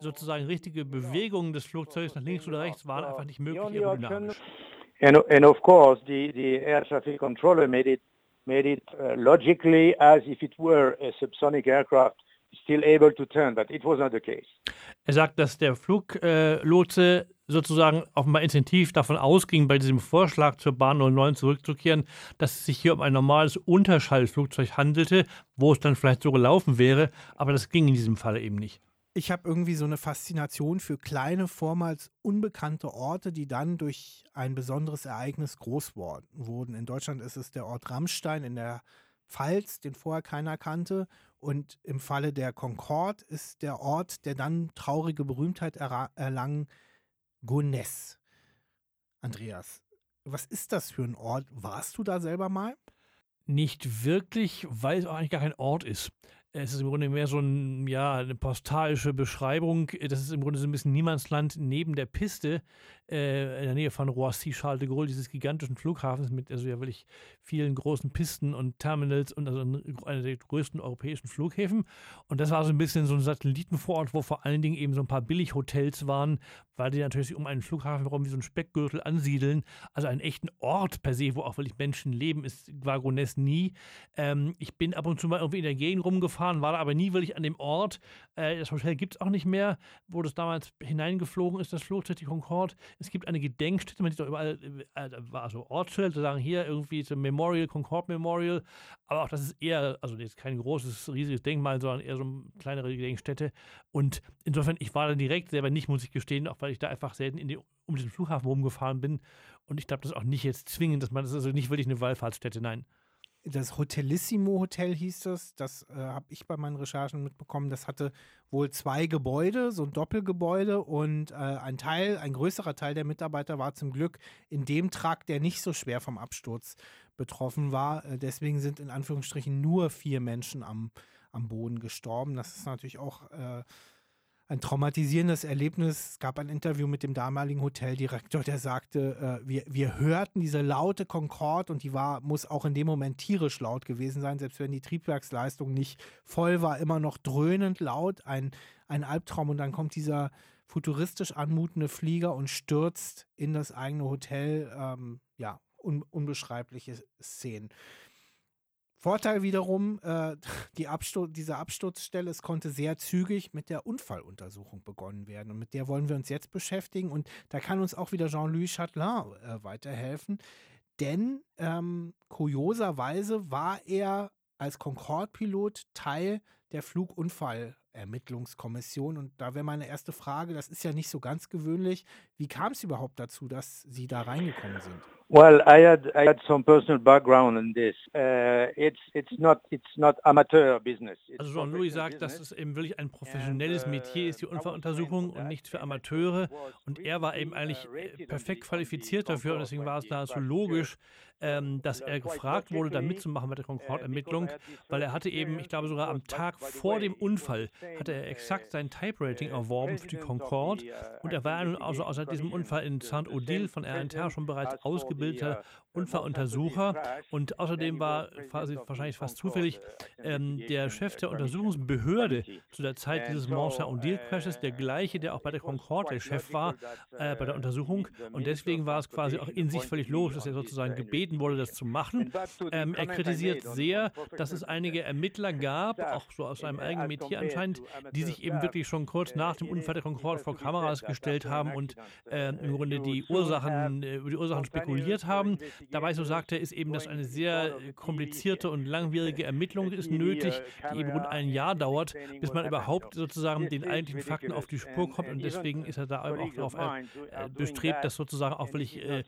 sozusagen richtige Bewegungen des Flugzeugs nach links oder rechts waren einfach nicht möglich aerodynamisch. And, and of course, the, the air traffic controller made it made it uh, logically as if it were a subsonic aircraft, still able to turn, but it was not the case. Er sagt, dass der Fluglotse sozusagen offenbar intensiv davon ausging, bei diesem Vorschlag zur Bahn 09 zurückzukehren, dass es sich hier um ein normales Unterschallflugzeug handelte, wo es dann vielleicht so gelaufen wäre, aber das ging in diesem Fall eben nicht. Ich habe irgendwie so eine Faszination für kleine, vormals unbekannte Orte, die dann durch ein besonderes Ereignis groß wurden. In Deutschland ist es der Ort Rammstein in der Pfalz, den vorher keiner kannte. Und im Falle der Concorde ist der Ort, der dann traurige Berühmtheit erlangen, Gonesse. Andreas, was ist das für ein Ort? Warst du da selber mal? Nicht wirklich, weil es auch eigentlich gar kein Ort ist. Es ist im Grunde mehr so ein, ja, eine postalische Beschreibung. Das ist im Grunde so ein bisschen Niemandsland neben der Piste, äh, in der Nähe von Roissy-Charles de Gaulle, dieses gigantischen Flughafens mit also ja wirklich vielen großen Pisten und Terminals und also einer der größten europäischen Flughäfen. Und das war so ein bisschen so ein Satellitenvorort, wo vor allen Dingen eben so ein paar Billighotels waren, weil die natürlich um einen Flughafen herum wie so einen Speckgürtel ansiedeln. Also einen echten Ort per se, wo auch wirklich Menschen leben, ist Gonesse nie. Ähm, ich bin ab und zu mal irgendwie in der Gegend rumgefahren, war da aber nie wirklich an dem Ort. Äh, das Hotel gibt es auch nicht mehr, wo das damals hineingeflogen ist, das Flugzeug, die Concorde. Es gibt eine Gedenkstätte, man sieht doch überall, äh, da war so Ortsschilder, die sagen hier irgendwie so Memorial, Concorde Memorial. Aber auch das ist eher, also jetzt kein großes, riesiges Denkmal, sondern eher so eine kleinere Gedenkstätte. Und insofern, ich war da direkt selber nicht, muss ich gestehen, auch weil ich da einfach selten in die, um diesen Flughafen rumgefahren bin. Und ich glaube, das ist auch nicht jetzt zwingend, dass man, das ist also nicht wirklich eine Wallfahrtsstätte, nein. Das Hotelissimo Hotel hieß das. Das äh, habe ich bei meinen Recherchen mitbekommen. Das hatte wohl zwei Gebäude, so ein Doppelgebäude und äh, ein Teil, ein größerer Teil der Mitarbeiter war zum Glück in dem Trakt, der nicht so schwer vom Absturz betroffen war. Äh, deswegen sind in Anführungsstrichen nur vier Menschen am, am Boden gestorben. Das ist natürlich auch äh, ein traumatisierendes Erlebnis. Es gab ein Interview mit dem damaligen Hoteldirektor, der sagte, äh, wir, wir hörten diese laute Concorde und die war, muss auch in dem Moment tierisch laut gewesen sein, selbst wenn die Triebwerksleistung nicht voll war, immer noch dröhnend laut, ein, ein Albtraum und dann kommt dieser futuristisch anmutende Flieger und stürzt in das eigene Hotel. Ähm, ja, un, unbeschreibliche Szenen. Vorteil wiederum, äh, die Abstur diese Absturzstelle, es konnte sehr zügig mit der Unfalluntersuchung begonnen werden. Und mit der wollen wir uns jetzt beschäftigen. Und da kann uns auch wieder Jean-Louis Chatelain äh, weiterhelfen. Denn ähm, kurioserweise war er als Concorde-Pilot Teil der Flugunfallermittlungskommission. Und da wäre meine erste Frage, das ist ja nicht so ganz gewöhnlich. Wie kam es überhaupt dazu, dass Sie da reingekommen sind? Well, I had I had some personal background in this. Uh, it's it's not it's not amateur business. Also Jean-Louis sagt, dass es eben wirklich ein professionelles Metier ist, die Unfalluntersuchung und nicht für Amateure. Und er war eben eigentlich äh, perfekt qualifiziert dafür und deswegen war es nahezu logisch, ähm, dass er gefragt wurde, da mitzumachen bei der Concorde-Ermittlung, weil er hatte eben, ich glaube sogar am Tag vor dem Unfall, hatte er exakt sein Type-Rating erworben für die Concorde. Und er war nun also außer diesem Unfall in Saint-Odile von RNTR schon bereits ausgebildeter Unfalluntersucher und außerdem war wahrscheinlich fast zufällig ähm, der Chef der Untersuchungsbehörde zu der Zeit dieses Mont Saint-Odile-Crashes der gleiche, der auch bei der Concorde der Chef war äh, bei der Untersuchung und deswegen war es quasi auch in sich völlig logisch, dass er sozusagen gebeten wurde, das zu machen. Ähm, er kritisiert sehr, dass es einige Ermittler gab, auch so aus seinem eigenen Metier anscheinend, die sich eben wirklich schon kurz nach dem Unfall der Concorde vor Kameras gestellt haben und äh, im Grunde die Ursachen, äh, über die Ursachen spekuliert haben. Dabei, so sagt er, ist eben, dass eine sehr komplizierte und langwierige Ermittlung ist nötig, die eben rund ein Jahr dauert, bis man überhaupt sozusagen den eigentlichen Fakten auf die Spur kommt. Und deswegen ist er da eben auch darauf äh, bestrebt, das sozusagen auch wirklich äh,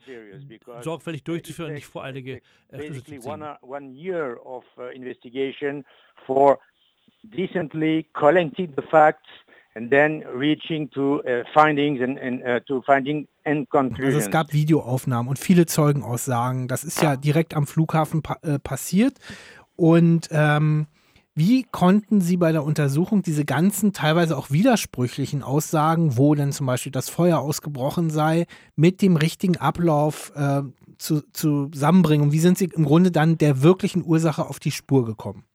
sorgfältig durchzuführen und nicht voreilige äh, Schlüsse zu ziehen. uh, for decently collecting the facts and then reaching to uh, findings and, and uh, to finding and conclusions. Also es gab Videoaufnahmen und viele Zeugenaussagen. Das ist ja direkt am Flughafen pa äh, passiert. Und ähm, wie konnten Sie bei der Untersuchung diese ganzen teilweise auch widersprüchlichen Aussagen, wo denn zum Beispiel das Feuer ausgebrochen sei, mit dem richtigen Ablauf äh, zu, zusammenbringen? Und wie sind Sie im Grunde dann der wirklichen Ursache auf die Spur gekommen?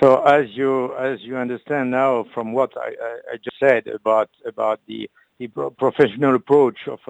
So as you as you understand now from what I, I, I just said about about the uh,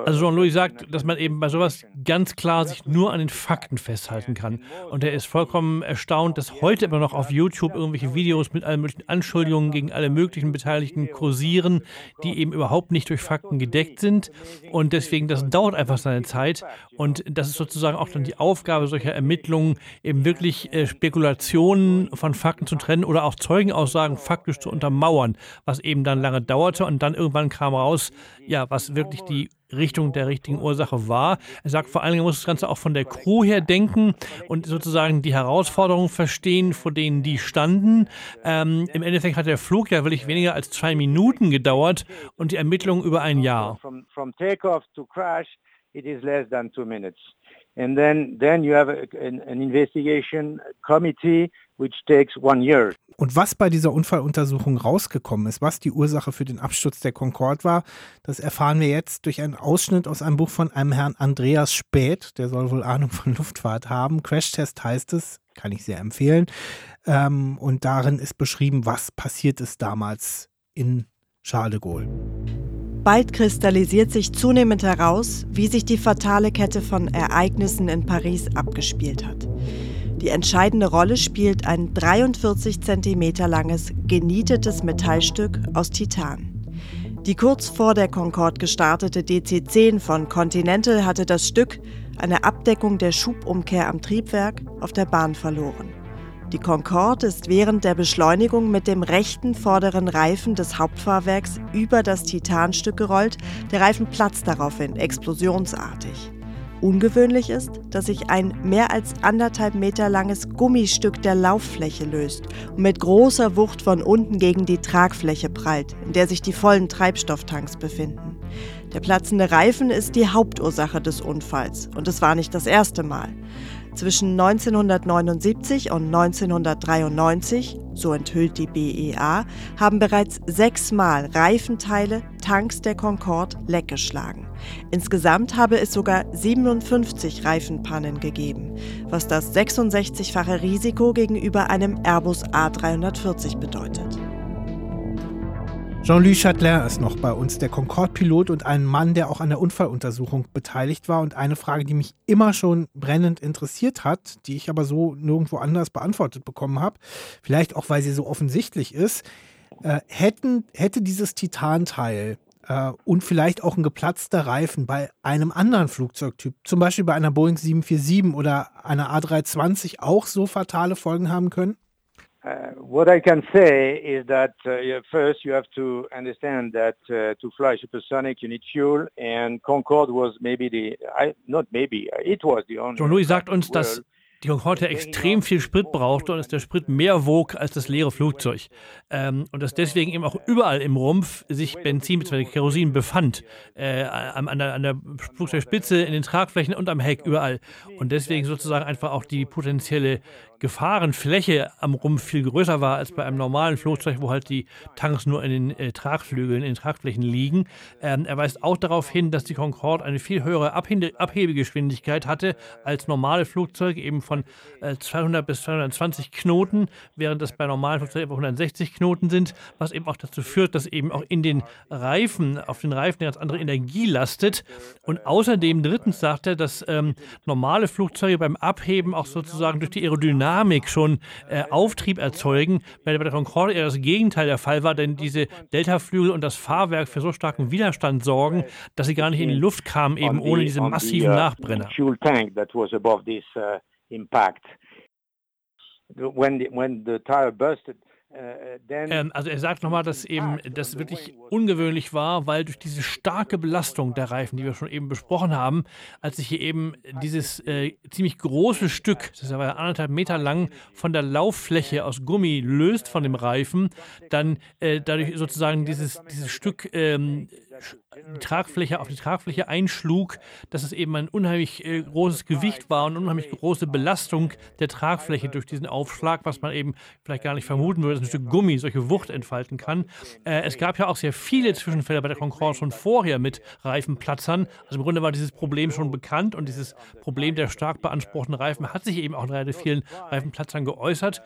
Also Jean-Louis sagt, dass man eben bei sowas ganz klar sich nur an den Fakten festhalten kann. Und er ist vollkommen erstaunt, dass heute immer noch auf YouTube irgendwelche Videos mit allen möglichen Anschuldigungen gegen alle möglichen Beteiligten kursieren, die eben überhaupt nicht durch Fakten gedeckt sind. Und deswegen, das dauert einfach seine Zeit. Und das ist sozusagen auch dann die Aufgabe solcher Ermittlungen, eben wirklich äh, Spekulationen von Fakten zu trennen oder auch Zeugenaussagen faktisch zu untermauern, was eben dann lange dauerte. Und dann irgendwann kam raus, ja, was wirklich die Richtung der richtigen Ursache war. Er sagt vor allen Dingen, man muss das Ganze auch von der Crew her denken und sozusagen die Herausforderungen verstehen, vor denen die standen. Ähm, Im Endeffekt hat der Flug ja wirklich weniger als zwei Minuten gedauert und die Ermittlungen über ein Jahr. from takeoff to crash it is less than two minutes and then then you have a, an, an investigation committee which takes one year Und was bei dieser Unfalluntersuchung rausgekommen ist, was die Ursache für den Absturz der Concorde war, das erfahren wir jetzt durch einen Ausschnitt aus einem Buch von einem Herrn Andreas Späth, der soll wohl Ahnung von Luftfahrt haben. Crashtest heißt es, kann ich sehr empfehlen. Ähm, und darin ist beschrieben, was passiert ist damals in Charles de Gaulle. Bald kristallisiert sich zunehmend heraus, wie sich die fatale Kette von Ereignissen in Paris abgespielt hat. Die entscheidende Rolle spielt ein 43 cm langes, genietetes Metallstück aus Titan. Die kurz vor der Concorde gestartete DC-10 von Continental hatte das Stück, eine Abdeckung der Schubumkehr am Triebwerk, auf der Bahn verloren. Die Concorde ist während der Beschleunigung mit dem rechten vorderen Reifen des Hauptfahrwerks über das Titanstück gerollt. Der Reifen platzt daraufhin explosionsartig. Ungewöhnlich ist, dass sich ein mehr als anderthalb Meter langes Gummistück der Lauffläche löst und mit großer Wucht von unten gegen die Tragfläche prallt, in der sich die vollen Treibstofftanks befinden. Der platzende Reifen ist die Hauptursache des Unfalls und es war nicht das erste Mal. Zwischen 1979 und 1993, so enthüllt die BEA, haben bereits sechsmal Reifenteile, Tanks der Concorde leckgeschlagen. Insgesamt habe es sogar 57 Reifenpannen gegeben, was das 66-fache Risiko gegenüber einem Airbus A340 bedeutet. Jean-Louis Chatelain ist noch bei uns, der Concorde-Pilot und ein Mann, der auch an der Unfalluntersuchung beteiligt war. Und eine Frage, die mich immer schon brennend interessiert hat, die ich aber so nirgendwo anders beantwortet bekommen habe, vielleicht auch, weil sie so offensichtlich ist, äh, hätten, hätte dieses Titanteil äh, und vielleicht auch ein geplatzter Reifen bei einem anderen Flugzeugtyp, zum Beispiel bei einer Boeing 747 oder einer A320, auch so fatale Folgen haben können? Uh, what I can say is that uh, first you have to understand that uh, to fly supersonic you need fuel and Concorde was maybe the, I, not maybe, it was the only. John Louis sagt uns, dass die Concorde extrem viel Sprit brauchte und dass der Sprit mehr wog als das leere Flugzeug. Ähm, und dass deswegen eben auch überall im Rumpf sich Benzin bzw. Kerosin befand. Äh, an, der, an der Flugzeugspitze, in den Tragflächen und am Heck, überall. Und deswegen sozusagen einfach auch die potenzielle Gefahrenfläche am Rumpf viel größer war als bei einem normalen Flugzeug, wo halt die Tanks nur in den äh, Tragflügeln, in den Tragflächen liegen. Ähm, er weist auch darauf hin, dass die Concorde eine viel höhere Abhebe Abhebegeschwindigkeit hatte als normale Flugzeuge, eben von äh, 200 bis 220 Knoten, während das bei normalen Flugzeugen etwa 160 Knoten sind, was eben auch dazu führt, dass eben auch in den Reifen, auf den Reifen eine ganz andere Energie lastet. Und außerdem drittens sagt er, dass ähm, normale Flugzeuge beim Abheben auch sozusagen durch die Aerodynamik Dynamik schon äh, Auftrieb erzeugen, bei der Concorde eher das Gegenteil der Fall war, denn diese Deltaflügel und das Fahrwerk für so starken Widerstand sorgen, dass sie gar nicht in die Luft kamen, eben ohne diese massiven uh, Nachbrenner. When the, when the tire bursted, ähm, also er sagt nochmal, dass eben das wirklich ungewöhnlich war, weil durch diese starke Belastung der Reifen, die wir schon eben besprochen haben, als sich hier eben dieses äh, ziemlich große Stück, das ist aber anderthalb Meter lang, von der Lauffläche aus Gummi löst von dem Reifen, dann äh, dadurch sozusagen dieses, dieses Stück ähm, Tragfläche auf die Tragfläche einschlug, dass es eben ein unheimlich äh, großes Gewicht war und eine unheimlich große Belastung der Tragfläche durch diesen Aufschlag, was man eben vielleicht gar nicht vermuten würde, dass ein Stück Gummi solche Wucht entfalten kann. Äh, es gab ja auch sehr viele Zwischenfälle bei der Concorde schon vorher mit Reifenplatzern. Also im Grunde war dieses Problem schon bekannt und dieses Problem der stark beanspruchten Reifen hat sich eben auch in relativ vielen Reifenplatzern geäußert.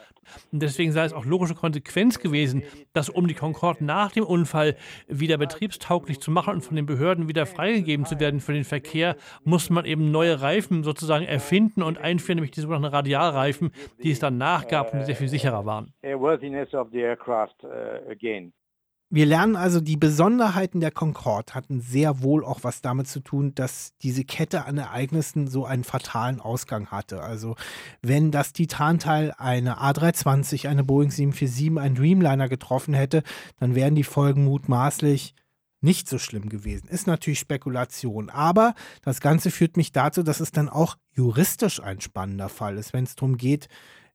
Und deswegen sei es auch logische Konsequenz gewesen, dass um die Concorde nach dem Unfall wieder betriebstauglich zu machen und von den Behörden wieder freigegeben zu werden für den Verkehr, muss man eben neue Reifen sozusagen erfinden und einführen, nämlich die sogenannten Radialreifen, die es dann nachgab und die sehr viel sicherer waren. Wir lernen also, die Besonderheiten der Concorde hatten sehr wohl auch was damit zu tun, dass diese Kette an Ereignissen so einen fatalen Ausgang hatte. Also wenn das Titanteil eine A320, eine Boeing 747, ein Dreamliner getroffen hätte, dann wären die Folgen mutmaßlich nicht so schlimm gewesen. Ist natürlich Spekulation, aber das Ganze führt mich dazu, dass es dann auch juristisch ein spannender Fall ist, wenn es darum geht,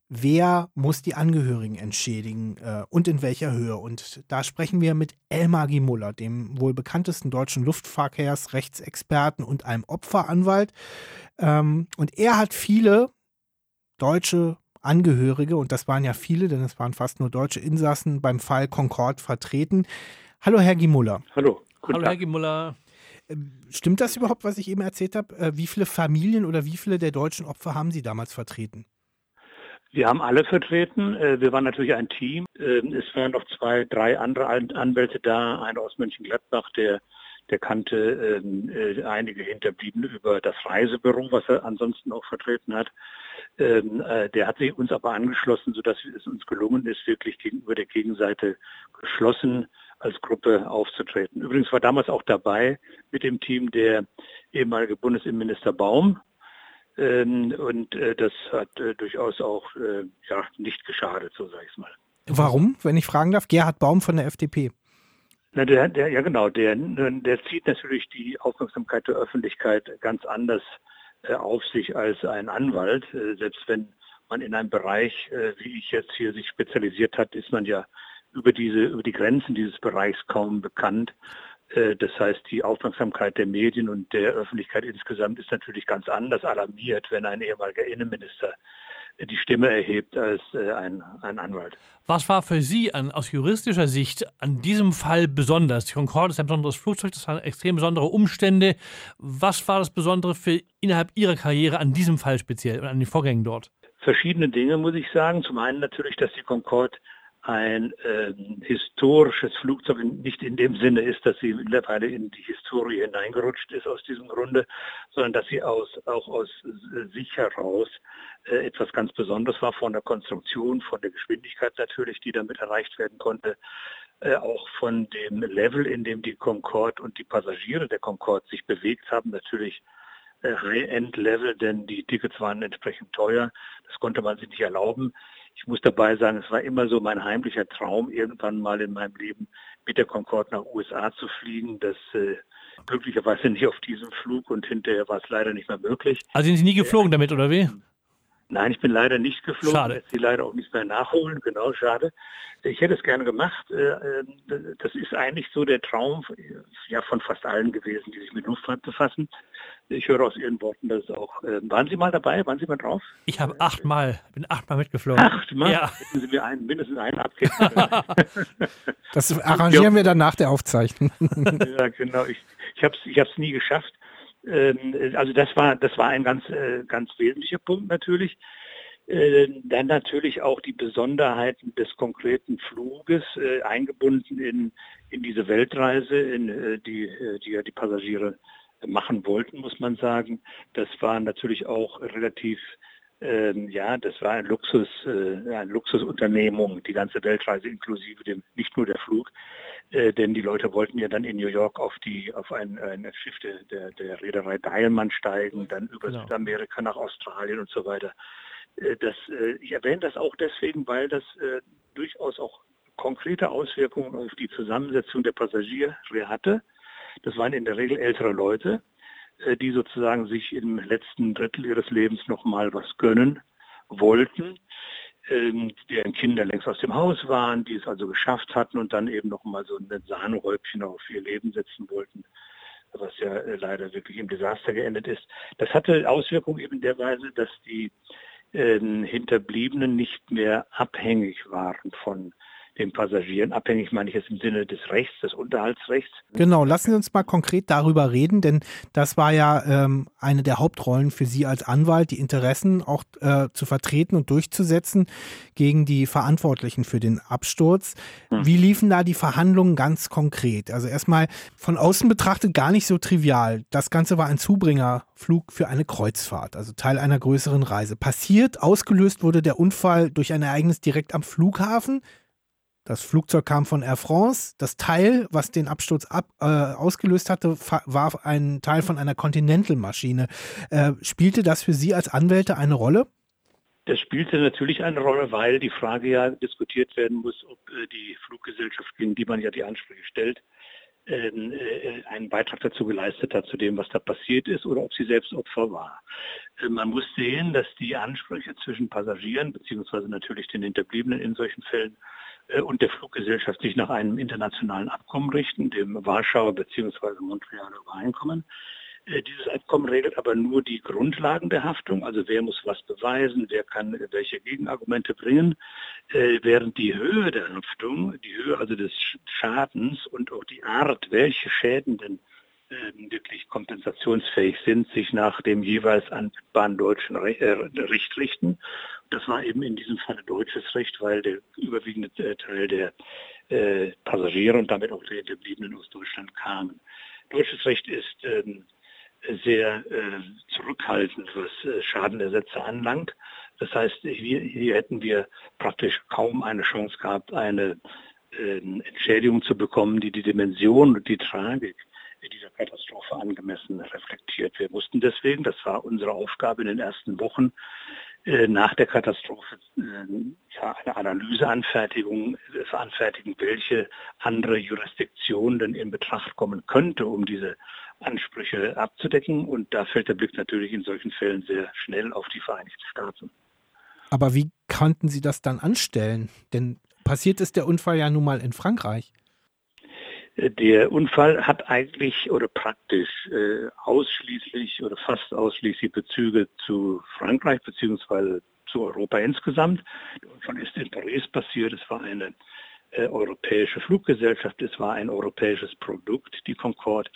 wer muss die Angehörigen entschädigen äh, und in welcher Höhe. Und da sprechen wir mit Elmar Gimuller, dem wohl bekanntesten deutschen Luftverkehrsrechtsexperten und einem Opferanwalt. Ähm, und er hat viele deutsche Angehörige, und das waren ja viele, denn es waren fast nur deutsche Insassen, beim Fall Concorde vertreten. Hallo, Herr Gimuller. Hallo. Hallo, Herr Gimuller. Ähm, stimmt das überhaupt, was ich eben erzählt habe? Äh, wie viele Familien oder wie viele der deutschen Opfer haben Sie damals vertreten? Wir haben alle vertreten. Äh, wir waren natürlich ein Team. Ähm, es waren noch zwei, drei andere Anwälte da. Einer aus Mönchengladbach, der, der kannte ähm, äh, einige Hinterbliebene über das Reisebüro, was er ansonsten auch vertreten hat. Der hat sich uns aber angeschlossen, sodass es uns gelungen ist, wirklich gegenüber der Gegenseite geschlossen als Gruppe aufzutreten. Übrigens war damals auch dabei mit dem Team der ehemalige Bundesinnenminister Baum. Ähm, und äh, das hat äh, durchaus auch äh, ja, nicht geschadet, so sage ich es mal. Warum, wenn ich fragen darf? Gerhard Baum von der FDP. Na, der, der, ja genau, der, der zieht natürlich die Aufmerksamkeit der Öffentlichkeit ganz anders äh, auf sich als ein Anwalt. Äh, selbst wenn man in einem Bereich, äh, wie ich jetzt hier sich spezialisiert hat, ist man ja über diese, über die Grenzen dieses Bereichs kaum bekannt. Äh, das heißt, die Aufmerksamkeit der Medien und der Öffentlichkeit insgesamt ist natürlich ganz anders alarmiert, wenn ein ehemaliger Innenminister die Stimme erhebt als äh, ein, ein Anwalt. Was war für Sie an, aus juristischer Sicht an diesem Fall besonders? Die Concorde ist ein besonderes Flugzeug, das waren extrem besondere Umstände. Was war das Besondere für innerhalb Ihrer Karriere an diesem Fall speziell und an den Vorgängen dort? Verschiedene Dinge, muss ich sagen. Zum einen natürlich, dass die Concorde ein äh, historisches Flugzeug nicht in dem Sinne ist, dass sie mittlerweile in die Historie hineingerutscht ist aus diesem Grunde, sondern dass sie aus, auch aus sich heraus äh, etwas ganz Besonderes war von der Konstruktion, von der Geschwindigkeit natürlich, die damit erreicht werden konnte, äh, auch von dem Level, in dem die Concorde und die Passagiere der Concorde sich bewegt haben, natürlich äh, High-End-Level, denn die Tickets waren entsprechend teuer. Das konnte man sich nicht erlauben. Ich muss dabei sagen, es war immer so mein heimlicher Traum, irgendwann mal in meinem Leben mit der Concorde nach USA zu fliegen. Das äh, glücklicherweise nicht auf diesem Flug und hinterher war es leider nicht mehr möglich. Also sind Sie nie geflogen damit, oder wie? Nein, ich bin leider nicht geflogen. Schade. Lässt sie leider auch nicht mehr nachholen. Genau, schade. Ich hätte es gerne gemacht. Äh, äh, Das ist eigentlich so der Traum ja, von fast allen gewesen, die sich mit Luftfahrt befassen. Ich höre aus Ihren Worten, dass es auch. äh, Waren Sie mal dabei? Waren Sie mal drauf? Ich habe achtmal, bin achtmal mitgeflogen. Achtmal? Ja. Hätten Sie mir einen, mindestens einen abgeben. Das arrangieren wir dann nach der Aufzeichnung. ja, genau. Ich, ich habe es ich hab's nie geschafft. Ähm, also das war, das war ein ganz, äh, ganz wesentlicher Punkt natürlich. Äh, Dann natürlich auch die Besonderheiten des konkreten Fluges äh, eingebunden in, in diese Weltreise, in äh, die, die ja die Passagiere machen wollten, muss man sagen. Das war natürlich auch relativ ähm, ja, das war ein Luxus, eine Luxusunternehmung, die ganze Weltreise inklusive dem, nicht nur der Flug, äh, denn die Leute wollten ja dann in New York auf die, auf ein, ein Schiff der, der, der Reederei Diamond steigen, dann über Genau. Südamerika nach Australien und so weiter. Äh, das, äh, ich erwähne das auch deswegen, weil das durchaus auch konkrete Auswirkungen auf die Zusammensetzung der Passagiere hatte. Das waren in der Regel ältere Leute, die sozusagen sich im letzten Drittel ihres Lebens nochmal was gönnen wollten, deren Kinder längst aus dem Haus waren, die es also geschafft hatten und dann eben nochmal so ein Sahnehäubchen auf ihr Leben setzen wollten, was ja äh, leider wirklich im Desaster geendet ist. Das hatte Auswirkungen eben der Weise, dass die ähm, Hinterbliebenen nicht mehr abhängig waren von den Passagieren. Abhängig meine ich jetzt im Sinne des Rechts, des Unterhaltsrechts. Genau, lassen Sie uns mal konkret darüber reden, denn das war ja ähm, eine der Hauptrollen für Sie als Anwalt, die Interessen auch äh, zu vertreten und durchzusetzen gegen die Verantwortlichen für den Absturz. Wie liefen da die Verhandlungen ganz konkret? Also erstmal von außen betrachtet gar nicht so trivial. Das Ganze war ein Zubringerflug für eine Kreuzfahrt, also Teil einer größeren Reise. Passiert, ausgelöst wurde der Unfall durch ein Ereignis direkt am Flughafen. Das Flugzeug kam von Air France. Das Teil, was den Absturz ab, äh, ausgelöst hatte, war ein Teil von einer Continental-Maschine. Äh, spielte das für Sie als Anwälte eine Rolle? Das spielte natürlich eine Rolle, weil die Frage ja diskutiert werden muss, ob äh, die Fluggesellschaft, gegen die man ja die Ansprüche stellt, ähm, äh, einen Beitrag dazu geleistet hat, zu dem, was da passiert ist, oder ob sie selbst Opfer war. Äh, Man muss sehen, dass die Ansprüche zwischen Passagieren, beziehungsweise natürlich den Hinterbliebenen in solchen Fällen, und der Fluggesellschaft sich nach einem internationalen Abkommen richten, dem Warschauer bzw. Montrealer Übereinkommen. Äh, Dieses Abkommen regelt aber nur die Grundlagen der Haftung, also wer muss was beweisen, wer kann äh, welche Gegenargumente bringen, äh, während die Höhe der Haftung, die Höhe also des Sch- Schadens und auch die Art, welche Schäden denn äh, wirklich kompensationsfähig sind, sich nach dem jeweils anwendbaren deutschen Re äh, Recht richten. Das war eben in diesem Falle deutsches Recht, weil der überwiegende äh, Teil der äh, Passagiere und damit auch der Hinterbliebenen aus Deutschland kamen. Deutsches Recht ist ähm, sehr äh, zurückhaltend, was äh, Schadenersätze anlangt. Das heißt, hier, hier hätten wir praktisch kaum eine Chance gehabt, eine äh, Entschädigung zu bekommen, die die Dimension und die Tragik dieser Katastrophe angemessen reflektiert. Wir mussten deswegen, das war unsere Aufgabe in den ersten Wochen nach der Katastrophe, äh, eine Analyse anfertigen, äh, anfertigen, welche andere Jurisdiktion denn in Betracht kommen könnte, um diese Ansprüche abzudecken. Und da fällt der Blick natürlich in solchen Fällen sehr schnell auf die Vereinigten Staaten. Aber wie konnten Sie das dann anstellen? Denn passiert ist der Unfall ja nun mal in Frankreich. Der Unfall hat eigentlich oder praktisch äh, ausschließlich oder fast ausschließlich Bezüge zu Frankreich beziehungsweise zu Europa insgesamt. Der Unfall ist in Paris passiert. Es war eine äh, europäische Fluggesellschaft. Es war ein europäisches Produkt, die Concorde.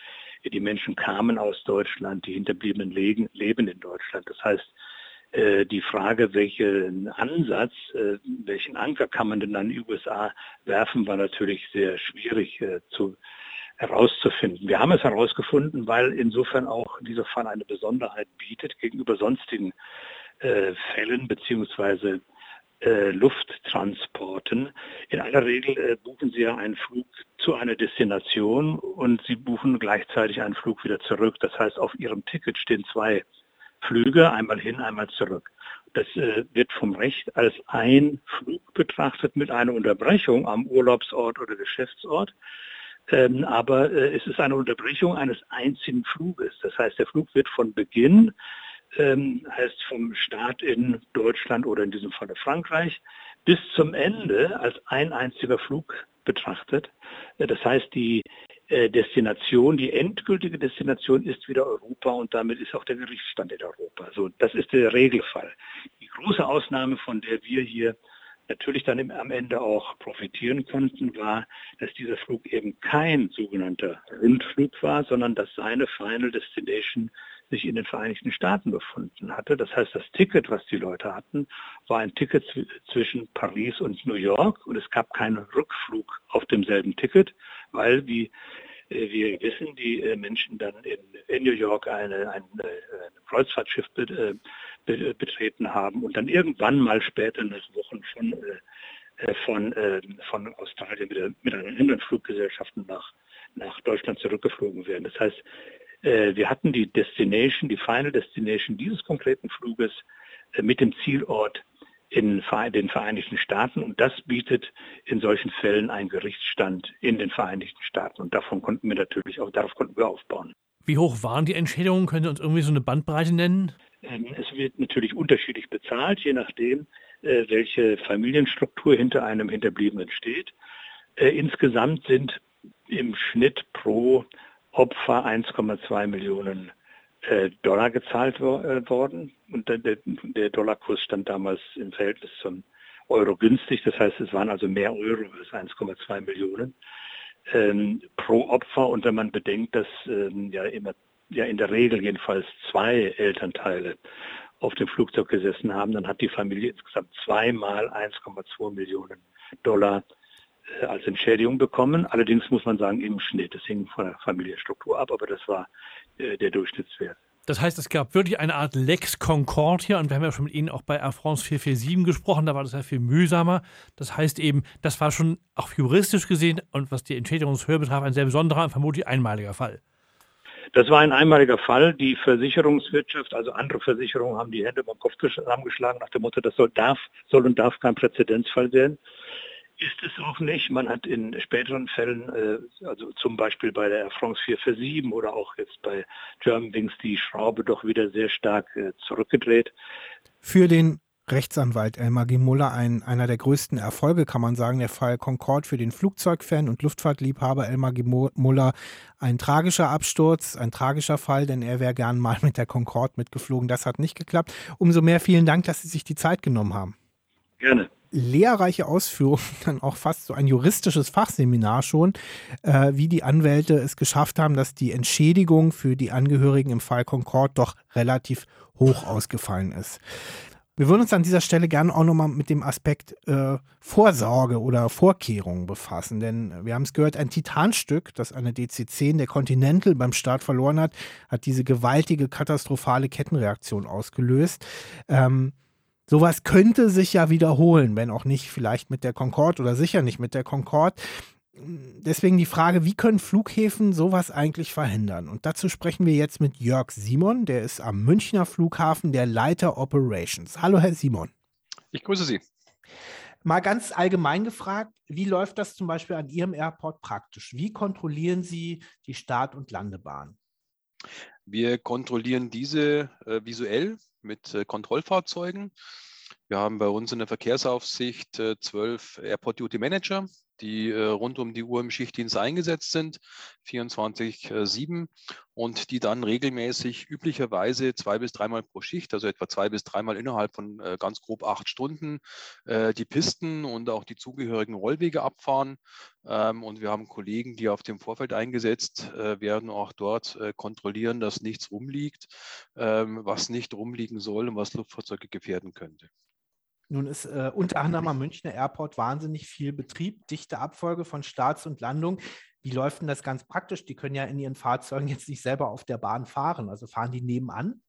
Die Menschen kamen aus Deutschland, die Hinterbliebenen leben in Deutschland. Das heißt, die Frage, welchen Ansatz, äh, welchen Anker kann man denn an die USA werfen, war natürlich sehr schwierig äh, zu herauszufinden. Wir haben es herausgefunden, weil insofern auch dieser Fall eine Besonderheit bietet gegenüber sonstigen äh, Fällen beziehungsweise äh, Lufttransporten. In aller Regel äh, buchen Sie ja einen Flug zu einer Destination und Sie buchen gleichzeitig einen Flug wieder zurück. Das heißt, auf Ihrem Ticket stehen zwei Flüge, einmal hin, einmal zurück. Das äh, wird vom Recht als ein Flug betrachtet mit einer Unterbrechung am Urlaubsort oder Geschäftsort. Ähm, aber äh, es ist eine Unterbrechung eines einzigen Fluges. Das heißt, der Flug wird von Beginn, ähm, heißt vom Start in Deutschland oder in diesem Falle Frankreich, bis zum Ende als ein einziger Flug betrachtet. Äh, das heißt, die Destination, die endgültige Destination ist wieder Europa und damit ist auch der Gerichtsstand in Europa. So, das ist der Regelfall. Die große Ausnahme, von der wir hier natürlich dann im, am Ende auch profitieren konnten, war, dass dieser Flug eben kein sogenannter Rundflug war, sondern dass seine Final Destination sich in den Vereinigten Staaten befunden hatte. Das heißt, das Ticket, was die Leute hatten, war ein Ticket zwischen Paris und New York und es gab keinen Rückflug auf demselben Ticket, weil, wie äh, wir wissen, die äh, Menschen dann in, in New York eine, ein, äh, ein Kreuzfahrtschiff betreten haben und dann irgendwann mal später, nach Wochen von, von, von Australien mit, mit anderen Fluggesellschaften nach, nach Deutschland zurückgeflogen werden. Das heißt, wir hatten die Destination, die Final Destination dieses konkreten Fluges mit dem Zielort in den Vereinigten Staaten und das bietet in solchen Fällen einen Gerichtsstand in den Vereinigten Staaten und davon konnten wir natürlich auch, darauf konnten wir aufbauen. Wie hoch waren die Entschädigungen? Können Sie uns irgendwie so eine Bandbreite nennen? Ähm, es wird natürlich unterschiedlich bezahlt, je nachdem, äh, welche Familienstruktur hinter einem Hinterbliebenen steht. Insgesamt sind im Schnitt pro Opfer 1,2 Millionen äh, Dollar gezahlt äh, worden. Und der, Dollarkurs stand damals im Verhältnis zum Euro günstig. Das heißt, es waren also mehr Euro als 1,2 Millionen ähm, pro Opfer. Und wenn man bedenkt, dass ähm, ja immer ja in der Regel jedenfalls zwei Elternteile auf dem Flugzeug gesessen haben, dann hat die Familie insgesamt zweimal 1,2 Millionen Dollar äh, als Entschädigung bekommen. Allerdings muss man sagen, im Schnitt. Das hing von der Familienstruktur ab, aber das war äh, der Durchschnittswert. Das heißt, es gab wirklich eine Art Lex Concordia und wir haben ja schon mit Ihnen auch bei Air France 447 gesprochen, da war das ja viel mühsamer. Das heißt eben, das war schon auch juristisch gesehen und was die Entschädigungshöhe betraf, ein sehr besonderer und vermutlich einmaliger Fall. Das war ein einmaliger Fall. Die Versicherungswirtschaft, also andere Versicherungen, haben die Hände beim Kopf zusammengeschlagen nach dem Motto, das soll, darf, soll und darf kein Präzedenzfall werden ist es auch nicht. Man hat in späteren Fällen, äh, also zum Beispiel bei der Air France 447 oder auch jetzt bei Germanwings, die Schraube doch wieder sehr stark äh, zurückgedreht. Für den Rechtsanwalt Elmar G. Muller ein, einer der größten Erfolge, kann man sagen, der Fall Concorde für den Flugzeugfan und Luftfahrtliebhaber Elmar G. Muller. Ein tragischer Absturz, ein tragischer Fall, denn er wäre gern mal mit der Concorde mitgeflogen. Das hat nicht geklappt. Umso mehr vielen Dank, dass Sie sich die Zeit genommen haben. Gerne lehrreiche Ausführungen, dann auch fast so ein juristisches Fachseminar schon, äh, wie die Anwälte es geschafft haben, dass die Entschädigung für die Angehörigen im Fall Concord doch relativ hoch ausgefallen ist. Wir würden uns an dieser Stelle gerne auch nochmal mit dem Aspekt äh, Vorsorge oder Vorkehrungen befassen, denn wir haben es gehört, ein Titanstück, das eine DC-10 der Continental beim Start verloren hat, hat diese gewaltige, katastrophale Kettenreaktion ausgelöst. Ähm, Sowas könnte sich ja wiederholen, wenn auch nicht vielleicht mit der Concorde oder sicher nicht mit der Concorde. Deswegen die Frage, wie können Flughäfen sowas eigentlich verhindern? Und dazu sprechen wir jetzt mit Jörg Simon, der ist am Münchner Flughafen der Leiter Operations. Hallo, Herr Simon. Ich grüße Sie. Mal ganz allgemein gefragt, wie läuft das zum Beispiel an Ihrem Airport praktisch? Wie kontrollieren Sie die Start- und Landebahn? Wir kontrollieren diese äh, visuell mit äh, Kontrollfahrzeugen. Wir haben bei uns in der Verkehrsaufsicht äh, zwölf Airport Duty Manager, die äh, rund um die Uhr im Schichtdienst eingesetzt sind, 24-7 und die dann regelmäßig üblicherweise zwei bis dreimal pro Schicht, also etwa zwei bis dreimal innerhalb von äh, ganz grob acht Stunden, äh, die Pisten und auch die zugehörigen Rollwege abfahren. Ähm, und wir haben Kollegen, die auf dem Vorfeld eingesetzt werden, auch dort kontrollieren, dass nichts rumliegt, ähm, was nicht rumliegen soll und was Luftfahrzeuge gefährden könnte. Nun ist äh, unter anderem am Münchner Airport wahnsinnig viel Betrieb, dichte Abfolge von Starts und Landung. Wie läuft denn das ganz praktisch? Die können ja in ihren Fahrzeugen jetzt nicht selber auf der Bahn fahren. Also fahren die nebenan?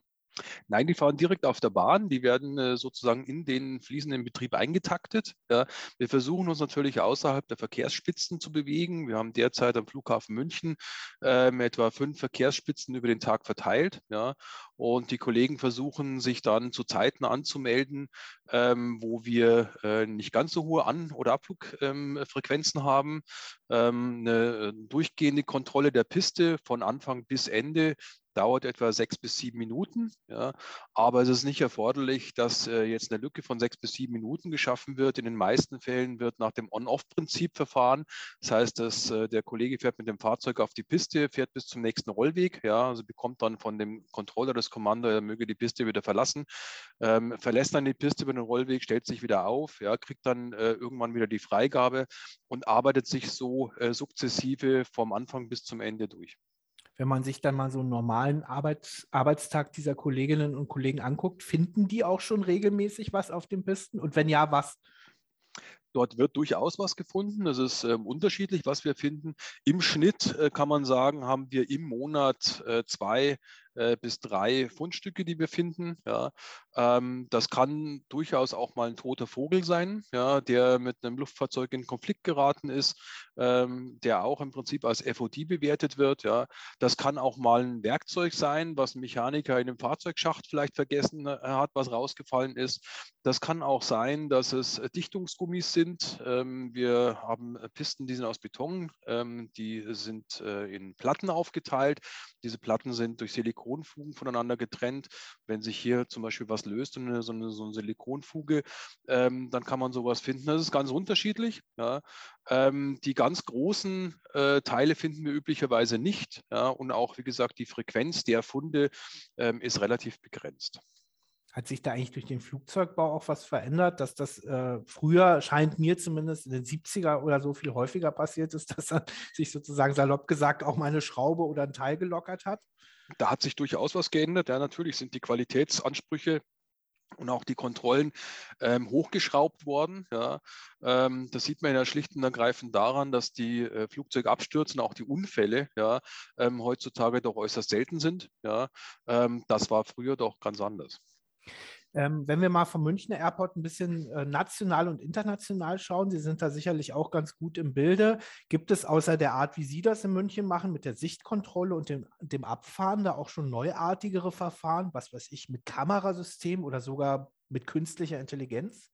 Nein, die fahren direkt auf der Bahn. Die werden äh, sozusagen in den fließenden Betrieb eingetaktet. Ja. Wir versuchen uns natürlich außerhalb der Verkehrsspitzen zu bewegen. Wir haben derzeit am Flughafen München ähm, etwa fünf Verkehrsspitzen über den Tag verteilt. Ja. Und die Kollegen versuchen sich dann zu Zeiten anzumelden, ähm, wo wir äh, nicht ganz so hohe An- oder Abflugfrequenzen ähm, haben. Ähm, eine äh, durchgehende Kontrolle der Piste von Anfang bis Ende dauert etwa sechs bis sieben Minuten. Ja. Aber es ist nicht erforderlich, dass äh, jetzt eine Lücke von sechs bis sieben Minuten geschaffen wird. In den meisten Fällen wird nach dem On-Off-Prinzip verfahren. Das heißt, dass äh, der Kollege fährt mit dem Fahrzeug auf die Piste, fährt bis zum nächsten Rollweg, ja, also bekommt dann von dem Controller das Kommando, er möge die Piste wieder verlassen, ähm, verlässt dann die Piste über den Rollweg, stellt sich wieder auf, ja, kriegt dann äh, irgendwann wieder die Freigabe und arbeitet sich so äh, sukzessive vom Anfang bis zum Ende durch wenn man sich dann mal so einen normalen Arbeits Arbeitstag dieser Kolleginnen und Kollegen anguckt, finden die auch schon regelmäßig was auf den Pisten? Und wenn ja, was? Dort wird durchaus was gefunden. Es ist äh, unterschiedlich, was wir finden. Im Schnitt äh, kann man sagen, haben wir im Monat äh, zwei äh, bis drei Fundstücke, die wir finden. Ja. Ähm, das kann durchaus auch mal ein toter Vogel sein, ja, der mit einem Luftfahrzeug in Konflikt geraten ist, ähm, der auch im Prinzip als FOD bewertet wird. Ja. Das kann auch mal ein Werkzeug sein, was ein Mechaniker in einem Fahrzeugschacht vielleicht vergessen äh, hat, was rausgefallen ist. Das kann auch sein, dass es Dichtungsgummis sind. Ähm, wir haben Pisten, die sind aus Beton, ähm, die sind äh, in Platten aufgeteilt. Diese Platten sind durch Silikonfugen voneinander getrennt. Wenn sich hier zum Beispiel was löst und eine, so, eine, so eine Silikonfuge, ähm, dann kann man sowas finden. Das ist ganz unterschiedlich. Ja. Ähm, die ganz großen äh, Teile finden wir üblicherweise nicht. Ja. Und auch, wie gesagt, die Frequenz der Funde ähm, ist relativ begrenzt. Hat sich da eigentlich durch den Flugzeugbau auch was verändert, dass das äh, früher, scheint mir zumindest in den 70er oder so viel häufiger passiert ist, dass sich sozusagen salopp gesagt auch mal eine Schraube oder ein Teil gelockert hat? Da hat sich durchaus was geändert. Ja, natürlich sind die Qualitätsansprüche und auch die Kontrollen ähm, hochgeschraubt worden. Ja. Ähm, das sieht man ja schlicht und ergreifend daran, dass die äh, Flugzeugabstürze und auch die Unfälle ja, ähm, heutzutage doch äußerst selten sind. Ja. Ähm, das war früher doch ganz anders. Ähm, wenn wir mal vom Münchner Airport ein bisschen äh, national und international schauen, Sie sind da sicherlich auch ganz gut im Bilde. Gibt es außer der Art, wie Sie das in München machen, mit der Sichtkontrolle und dem, dem Abfahren, da auch schon neuartigere Verfahren, was weiß ich, mit Kamerasystem oder sogar mit künstlicher Intelligenz?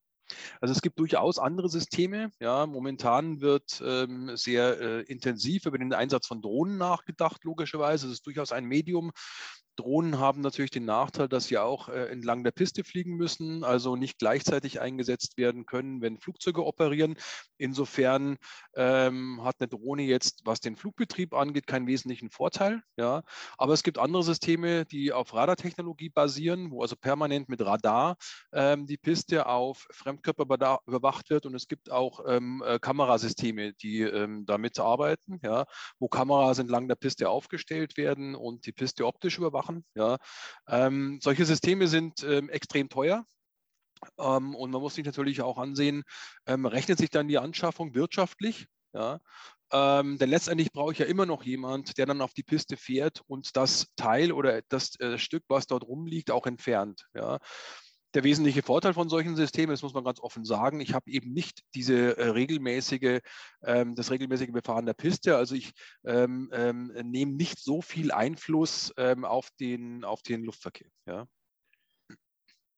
Also es gibt durchaus andere Systeme. Ja, momentan wird ähm, sehr äh, intensiv über den Einsatz von Drohnen nachgedacht, logischerweise. Es ist durchaus ein Medium, Drohnen haben natürlich den Nachteil, dass sie auch äh, entlang der Piste fliegen müssen, also nicht gleichzeitig eingesetzt werden können, wenn Flugzeuge operieren. Insofern ähm, hat eine Drohne jetzt, was den Flugbetrieb angeht, keinen wesentlichen Vorteil. Ja. Aber es gibt andere Systeme, die auf Radartechnologie basieren, wo also permanent mit Radar ähm, die Piste auf Fremdkörper überwacht wird. Und es gibt auch ähm, äh, Kamerasysteme, die ähm, damit arbeiten, ja, wo Kameras entlang der Piste aufgestellt werden und die Piste optisch überwachen machen. Ja. Ähm, solche Systeme sind ähm, extrem teuer. Ähm, und man muss sich natürlich auch ansehen, ähm, rechnet sich dann die Anschaffung wirtschaftlich? Ja. Ähm, denn letztendlich brauche ich ja immer noch jemand, der dann auf die Piste fährt und das Teil oder das äh, Stück, was dort rumliegt, auch entfernt. Ja der wesentliche Vorteil von solchen Systemen, das muss man ganz offen sagen, ich habe eben nicht diese äh, regelmäßige, ähm, das regelmäßige Befahren der Piste. Also ich ähm, ähm, nehme nicht so viel Einfluss ähm, auf, den, auf den Luftverkehr. Ja.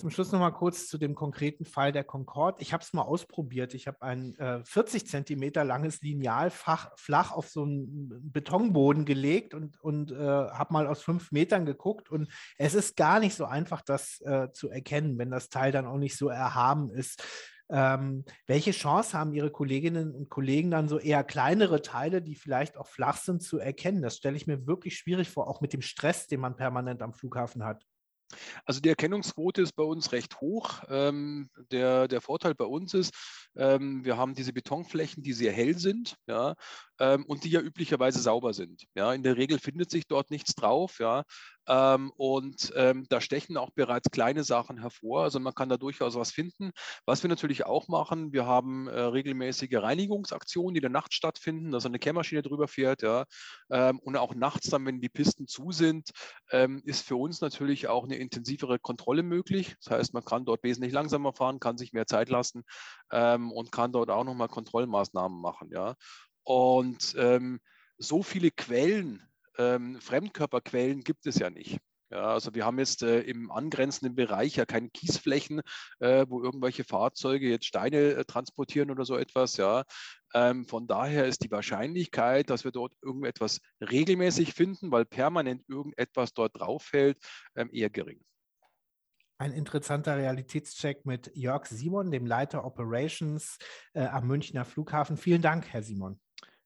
Zum Schluss noch mal kurz zu dem konkreten Fall der Concorde. Ich habe es mal ausprobiert. Ich habe ein äh, 40 Zentimeter langes Lineal flach auf so einen Betonboden gelegt und, und äh, habe mal aus fünf Metern geguckt. Und es ist gar nicht so einfach, das äh, zu erkennen, wenn das Teil dann auch nicht so erhaben ist. Ähm, welche Chance haben Ihre Kolleginnen und Kollegen dann so eher kleinere Teile, die vielleicht auch flach sind, zu erkennen? Das stelle ich mir wirklich schwierig vor, auch mit dem Stress, den man permanent am Flughafen hat. Also die Erkennungsquote ist bei uns recht hoch. Ähm, der, der Vorteil bei uns ist, ähm, wir haben diese Betonflächen, die sehr hell sind. Ja. Ähm, und die ja üblicherweise sauber sind. Ja, in der Regel findet sich dort nichts drauf. Ja, ähm, und ähm, da stechen auch bereits kleine Sachen hervor. Also man kann da durchaus was finden. Was wir natürlich auch machen, wir haben äh, regelmäßige Reinigungsaktionen, die in der Nacht stattfinden, dass eine Kehrmaschine drüber fährt. Ja, ähm, und auch nachts dann, wenn die Pisten zu sind, ähm, ist für uns natürlich auch eine intensivere Kontrolle möglich. Das heißt, man kann dort wesentlich langsamer fahren, kann sich mehr Zeit lassen ähm, und kann dort auch nochmal Kontrollmaßnahmen machen. Ja. Und ähm, so viele Quellen, ähm, Fremdkörperquellen gibt es ja nicht. Ja, also wir haben jetzt äh, im angrenzenden Bereich ja keine Kiesflächen, äh, wo irgendwelche Fahrzeuge jetzt Steine äh, transportieren oder so etwas. Ja, ähm, von daher ist die Wahrscheinlichkeit, dass wir dort irgendetwas regelmäßig finden, weil permanent irgendetwas dort drauf fällt, ähm, eher gering. Ein interessanter Realitätscheck mit Jörg Simon, dem Leiter Operations äh, am Münchner Flughafen. Vielen Dank, Herr Simon.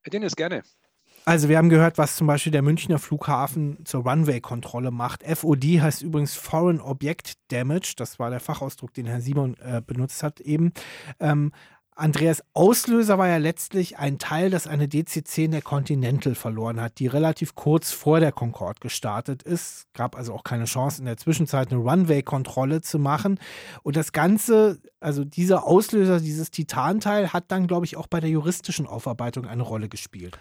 Herr Dennis, gerne. Also wir haben gehört, was zum Beispiel der Münchner Flughafen zur Runway-Kontrolle macht. FOD heißt übrigens Foreign Object Damage. Das war der Fachausdruck, den Herr Simon äh, benutzt hat eben. Ähm, Andreas Auslöser war ja letztlich ein Teil, das eine DC-10 der Continental verloren hat, die relativ kurz vor der Concorde gestartet ist. Gab also auch keine Chance, in der Zwischenzeit eine Runway-Kontrolle zu machen. Und das Ganze, also dieser Auslöser, dieses Titanteil, hat dann, glaube ich, auch bei der juristischen Aufarbeitung eine Rolle gespielt.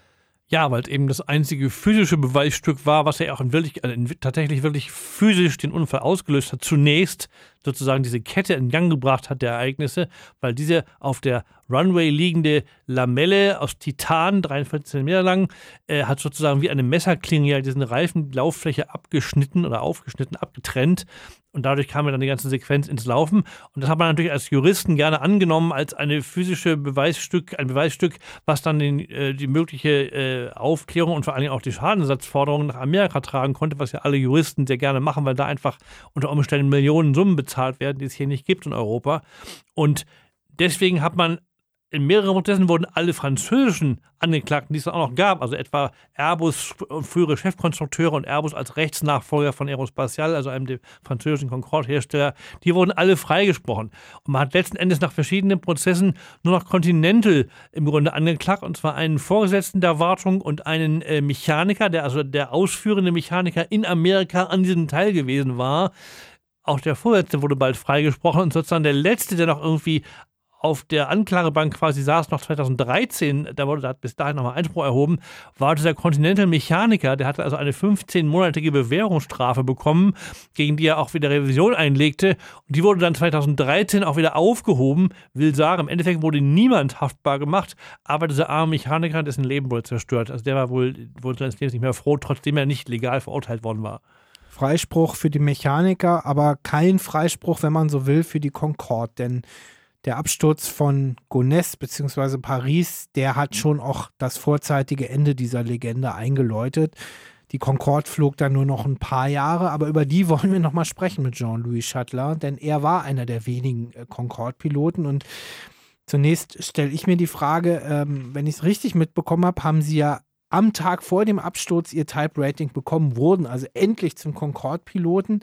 Ja, weil es eben das einzige physische Beweisstück war, was ja auch in wirklich, also in, tatsächlich wirklich physisch den Unfall ausgelöst hat. Zunächst sozusagen diese Kette in Gang gebracht hat der Ereignisse, weil diese auf der Runway liegende Lamelle aus Titan, 43 cm lang, äh, hat sozusagen wie eine Messerklinge ja diesen Reifen die Lauffläche abgeschnitten oder aufgeschnitten, abgetrennt. Und dadurch kam ja dann die ganze Sequenz ins Laufen. Und das hat man natürlich als Juristen gerne angenommen als eine physische Beweisstück, ein Beweisstück, was dann den, äh, die mögliche äh, Aufklärung und vor allen Dingen auch die Schadensersatzforderungen nach Amerika tragen konnte, was ja alle Juristen sehr gerne machen, weil da einfach unter Umständen Millionen Summen bezahlt werden, die es hier nicht gibt in Europa. Und deswegen hat man in mehreren Prozessen wurden alle französischen Angeklagten, die es auch noch gab, also etwa Airbus, frühere Chefkonstrukteure und Airbus als Rechtsnachfolger von Aerospatial, also einem französischen Concorde-Hersteller, die wurden alle freigesprochen. Und man hat letzten Endes nach verschiedenen Prozessen nur noch Continental im Grunde angeklagt, und zwar einen Vorgesetzten der Wartung und einen äh, Mechaniker, der also der ausführende Mechaniker in Amerika an diesem Teil gewesen war. Auch der Vorsitzende wurde bald freigesprochen und sozusagen der Letzte, der noch irgendwie auf der Anklagebank quasi saß, noch 2013, da wurde da bis dahin nochmal Einspruch erhoben, war dieser Continental Mechaniker, der hatte also eine 15-monatige Bewährungsstrafe bekommen, gegen die er auch wieder Revision einlegte. Und die wurde dann 2013 auch wieder aufgehoben. Will sagen, im Endeffekt wurde niemand haftbar gemacht, aber dieser arme Mechaniker, dessen Leben wurde zerstört. Also der war wohl, wohl seines Lebens nicht mehr froh, trotzdem er nicht legal verurteilt worden war. Freispruch für die Mechaniker, aber kein Freispruch, wenn man so will, für die Concorde, denn der Absturz von Gonesse bzw. Paris, der hat schon auch das vorzeitige Ende dieser Legende eingeläutet. Die Concorde flog dann nur noch ein paar Jahre, aber über die wollen wir nochmal sprechen mit Jean-Louis Chatelain, denn er war einer der wenigen äh, Concorde-Piloten und zunächst stelle ich mir die Frage, ähm, wenn ich es richtig mitbekommen habe, haben Sie ja am Tag vor dem Absturz ihr Type-Rating bekommen, wurden also endlich zum Concorde-Piloten.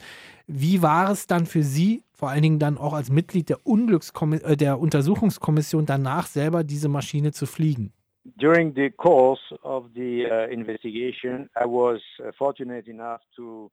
Wie war es dann für Sie, vor allen Dingen dann auch als Mitglied der, äh, der Untersuchungskommission, danach selber diese Maschine zu fliegen? During the course of the uh, investigation, I was uh, fortunate enough to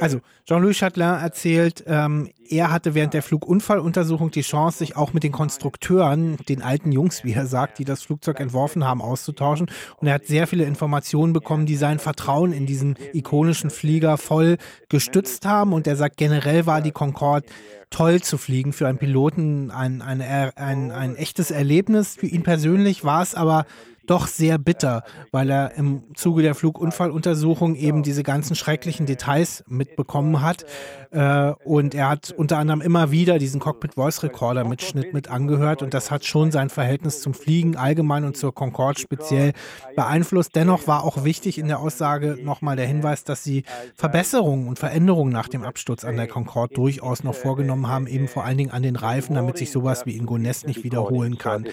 also Jean-Louis Chatelain erzählt, ähm, er hatte während der Flugunfalluntersuchung die Chance, sich auch mit den Konstrukteuren, den alten Jungs, wie er sagt, die das Flugzeug entworfen haben, auszutauschen. Und er hat sehr viele Informationen bekommen, die sein Vertrauen in diesen ikonischen Flieger voll gestützt haben. Und er sagt, generell war die Concorde toll zu fliegen für einen Piloten, ein, ein, ein, ein echtes Erlebnis. Für ihn persönlich war es aber doch sehr bitter, weil er im Zuge der Flugunfalluntersuchung eben diese ganzen schrecklichen Details mitbekommen hat. Äh, und er hat unter anderem immer wieder diesen Cockpit Voice Recorder Mitschnitt mit angehört und das hat schon sein Verhältnis zum Fliegen allgemein und zur Concorde speziell beeinflusst. Dennoch war auch wichtig in der Aussage nochmal der Hinweis, dass sie Verbesserungen und Veränderungen nach dem Absturz an der Concorde durchaus noch vorgenommen haben, eben vor allen Dingen an den Reifen, damit sich sowas wie in Gonesse nicht wiederholen kann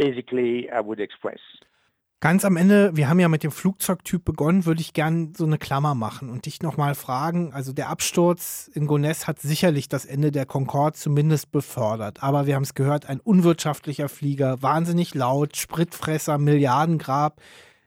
basically I would express. Ganz am Ende, wir haben ja mit dem Flugzeugtyp begonnen, würde ich gerne so eine Klammer machen und dich nochmal fragen. Also der Absturz in Gonesse hat sicherlich das Ende der Concorde zumindest befördert. Aber wir haben es gehört, ein unwirtschaftlicher Flieger, wahnsinnig laut, Spritfresser, Milliardengrab,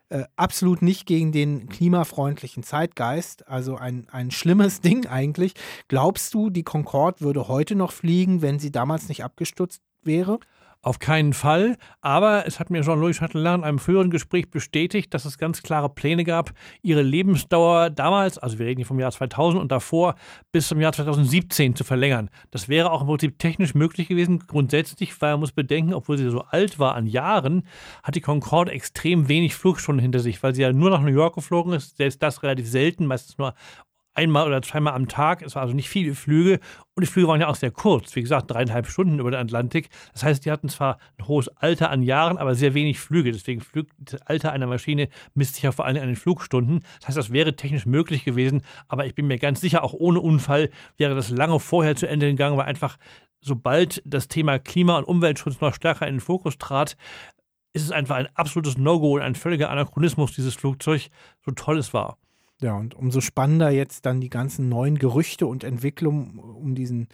äh, absolut nicht gegen den klimafreundlichen Zeitgeist. Also ein, ein schlimmes Ding eigentlich. Glaubst du, die Concorde würde heute noch fliegen, wenn sie damals nicht abgestürzt wäre? Auf keinen Fall. Aber es hat mir Jean-Louis Chatelain in einem früheren Gespräch bestätigt, dass es ganz klare Pläne gab, ihre Lebensdauer damals, also wir reden hier vom Jahr 2000 und davor, bis zum Jahr 2017 zu verlängern. Das wäre auch im Prinzip technisch möglich gewesen, grundsätzlich, weil man muss bedenken, obwohl sie so alt war an Jahren, hat die Concorde extrem wenig Flugstunden hinter sich, weil sie ja nur nach New York geflogen ist, selbst das relativ selten, meistens nur einmal oder zweimal am Tag. Es waren also nicht viele Flüge und die Flüge waren ja auch sehr kurz. Wie gesagt, dreieinhalb Stunden über den Atlantik. Das heißt, die hatten zwar ein hohes Alter an Jahren, aber sehr wenig Flüge. Deswegen Flüg das Alter einer Maschine misst sich ja vor allem an den Flugstunden. Das heißt, das wäre technisch möglich gewesen, aber ich bin mir ganz sicher, auch ohne Unfall wäre das lange vorher zu Ende gegangen, weil einfach sobald das Thema Klima- und Umweltschutz noch stärker in den Fokus trat, ist es einfach ein absolutes No-Go und ein völliger Anachronismus, dieses Flugzeug, so toll es war. Ja, und umso spannender jetzt dann die ganzen neuen Gerüchte und Entwicklungen um diesen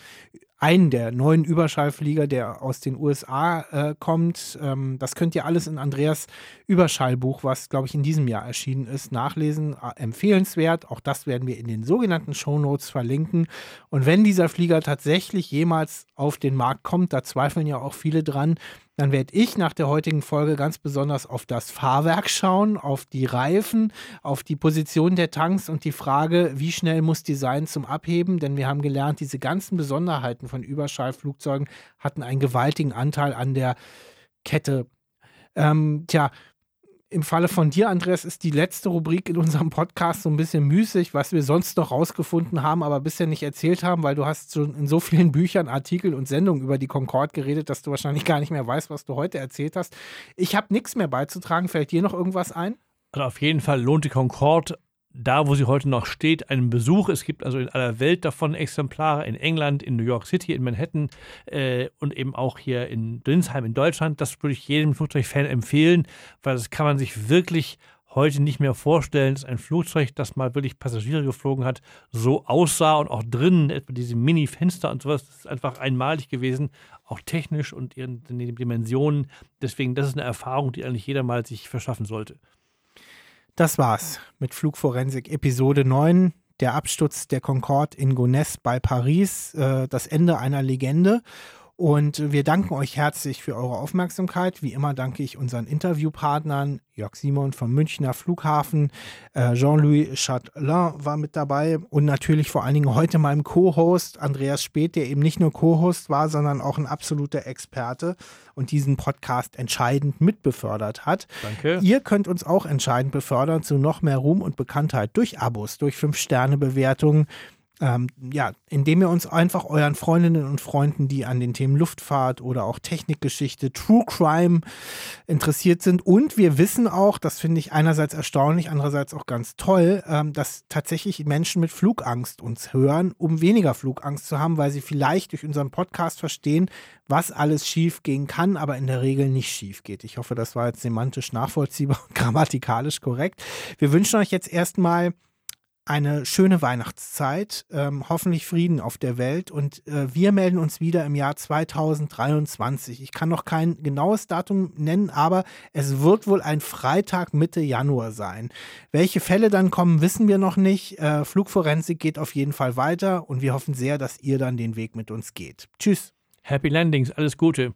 einen der neuen Überschallflieger, der aus den USA äh, kommt. Ähm, das könnt ihr alles in Andreas Überschallbuch, was, glaube ich, in diesem Jahr erschienen ist, nachlesen. Empfehlenswert. Auch das werden wir in den sogenannten Shownotes verlinken. Und wenn dieser Flieger tatsächlich jemals auf den Markt kommt, da zweifeln ja auch viele dran, dann werde ich nach der heutigen Folge ganz besonders auf das Fahrwerk schauen, auf die Reifen, auf die Position der Tanks und die Frage, wie schnell muss die sein zum Abheben, denn wir haben gelernt, diese ganzen Besonderheiten von Überschallflugzeugen hatten einen gewaltigen Anteil an der Kette. Ähm, tja, im Falle von dir, Andreas, ist die letzte Rubrik in unserem Podcast so ein bisschen müßig, was wir sonst noch rausgefunden haben, aber bisher nicht erzählt haben, weil du hast schon in so vielen Büchern, Artikeln und Sendungen über die Concorde geredet, dass du wahrscheinlich gar nicht mehr weißt, was du heute erzählt hast. Ich habe nichts mehr beizutragen. Fällt dir noch irgendwas ein? Also auf jeden Fall lohnt die Concorde da, wo sie heute noch steht, einen Besuch. Es gibt also in aller Welt davon Exemplare, in England, in New York City, in Manhattan äh, und eben auch hier in Dinsheim in Deutschland. Das würde ich jedem Flugzeugfan empfehlen, weil das kann man sich wirklich heute nicht mehr vorstellen, dass ein Flugzeug, das mal wirklich Passagiere geflogen hat, so aussah und auch drinnen, etwa diese Mini-Fenster und sowas, das ist einfach einmalig gewesen, auch technisch und in den Dimensionen. Deswegen, das ist eine Erfahrung, die eigentlich jeder mal sich verschaffen sollte. Das war's mit Flugforensik Episode 9, der Absturz der Concorde in Gonesse bei Paris, äh, das Ende einer Legende. Und wir danken euch herzlich für eure Aufmerksamkeit. Wie immer danke ich unseren Interviewpartnern, Jörg Simon vom Münchner Flughafen, äh, Jean-Louis Chatelain war mit dabei und natürlich vor allen Dingen heute meinem Co-Host Andreas Speth, der eben nicht nur Co-Host war, sondern auch ein absoluter Experte und diesen Podcast entscheidend mitbefördert hat. Danke. Ihr könnt uns auch entscheidend befördern zu noch mehr Ruhm und Bekanntheit durch Abos, durch 5-Sterne-Bewertungen ähm, ja, indem ihr uns einfach euren Freundinnen und Freunden, die an den Themen Luftfahrt oder auch Technikgeschichte, True Crime interessiert sind. Und wir wissen auch, das finde ich einerseits erstaunlich, andererseits auch ganz toll, ähm, dass tatsächlich Menschen mit Flugangst uns hören, um weniger Flugangst zu haben, weil sie vielleicht durch unseren Podcast verstehen, was alles schief gehen kann, aber in der Regel nicht schief geht. Ich hoffe, das war jetzt semantisch nachvollziehbar und grammatikalisch korrekt. Wir wünschen euch jetzt erstmal eine schöne Weihnachtszeit, ähm, hoffentlich Frieden auf der Welt und äh, wir melden uns wieder im Jahr 2023. Ich kann noch kein genaues Datum nennen, aber es wird wohl ein Freitag Mitte Januar sein. Welche Fälle dann kommen, wissen wir noch nicht. Äh, Flugforensik geht auf jeden Fall weiter und wir hoffen sehr, dass ihr dann den Weg mit uns geht. Tschüss. Happy Landings, alles Gute.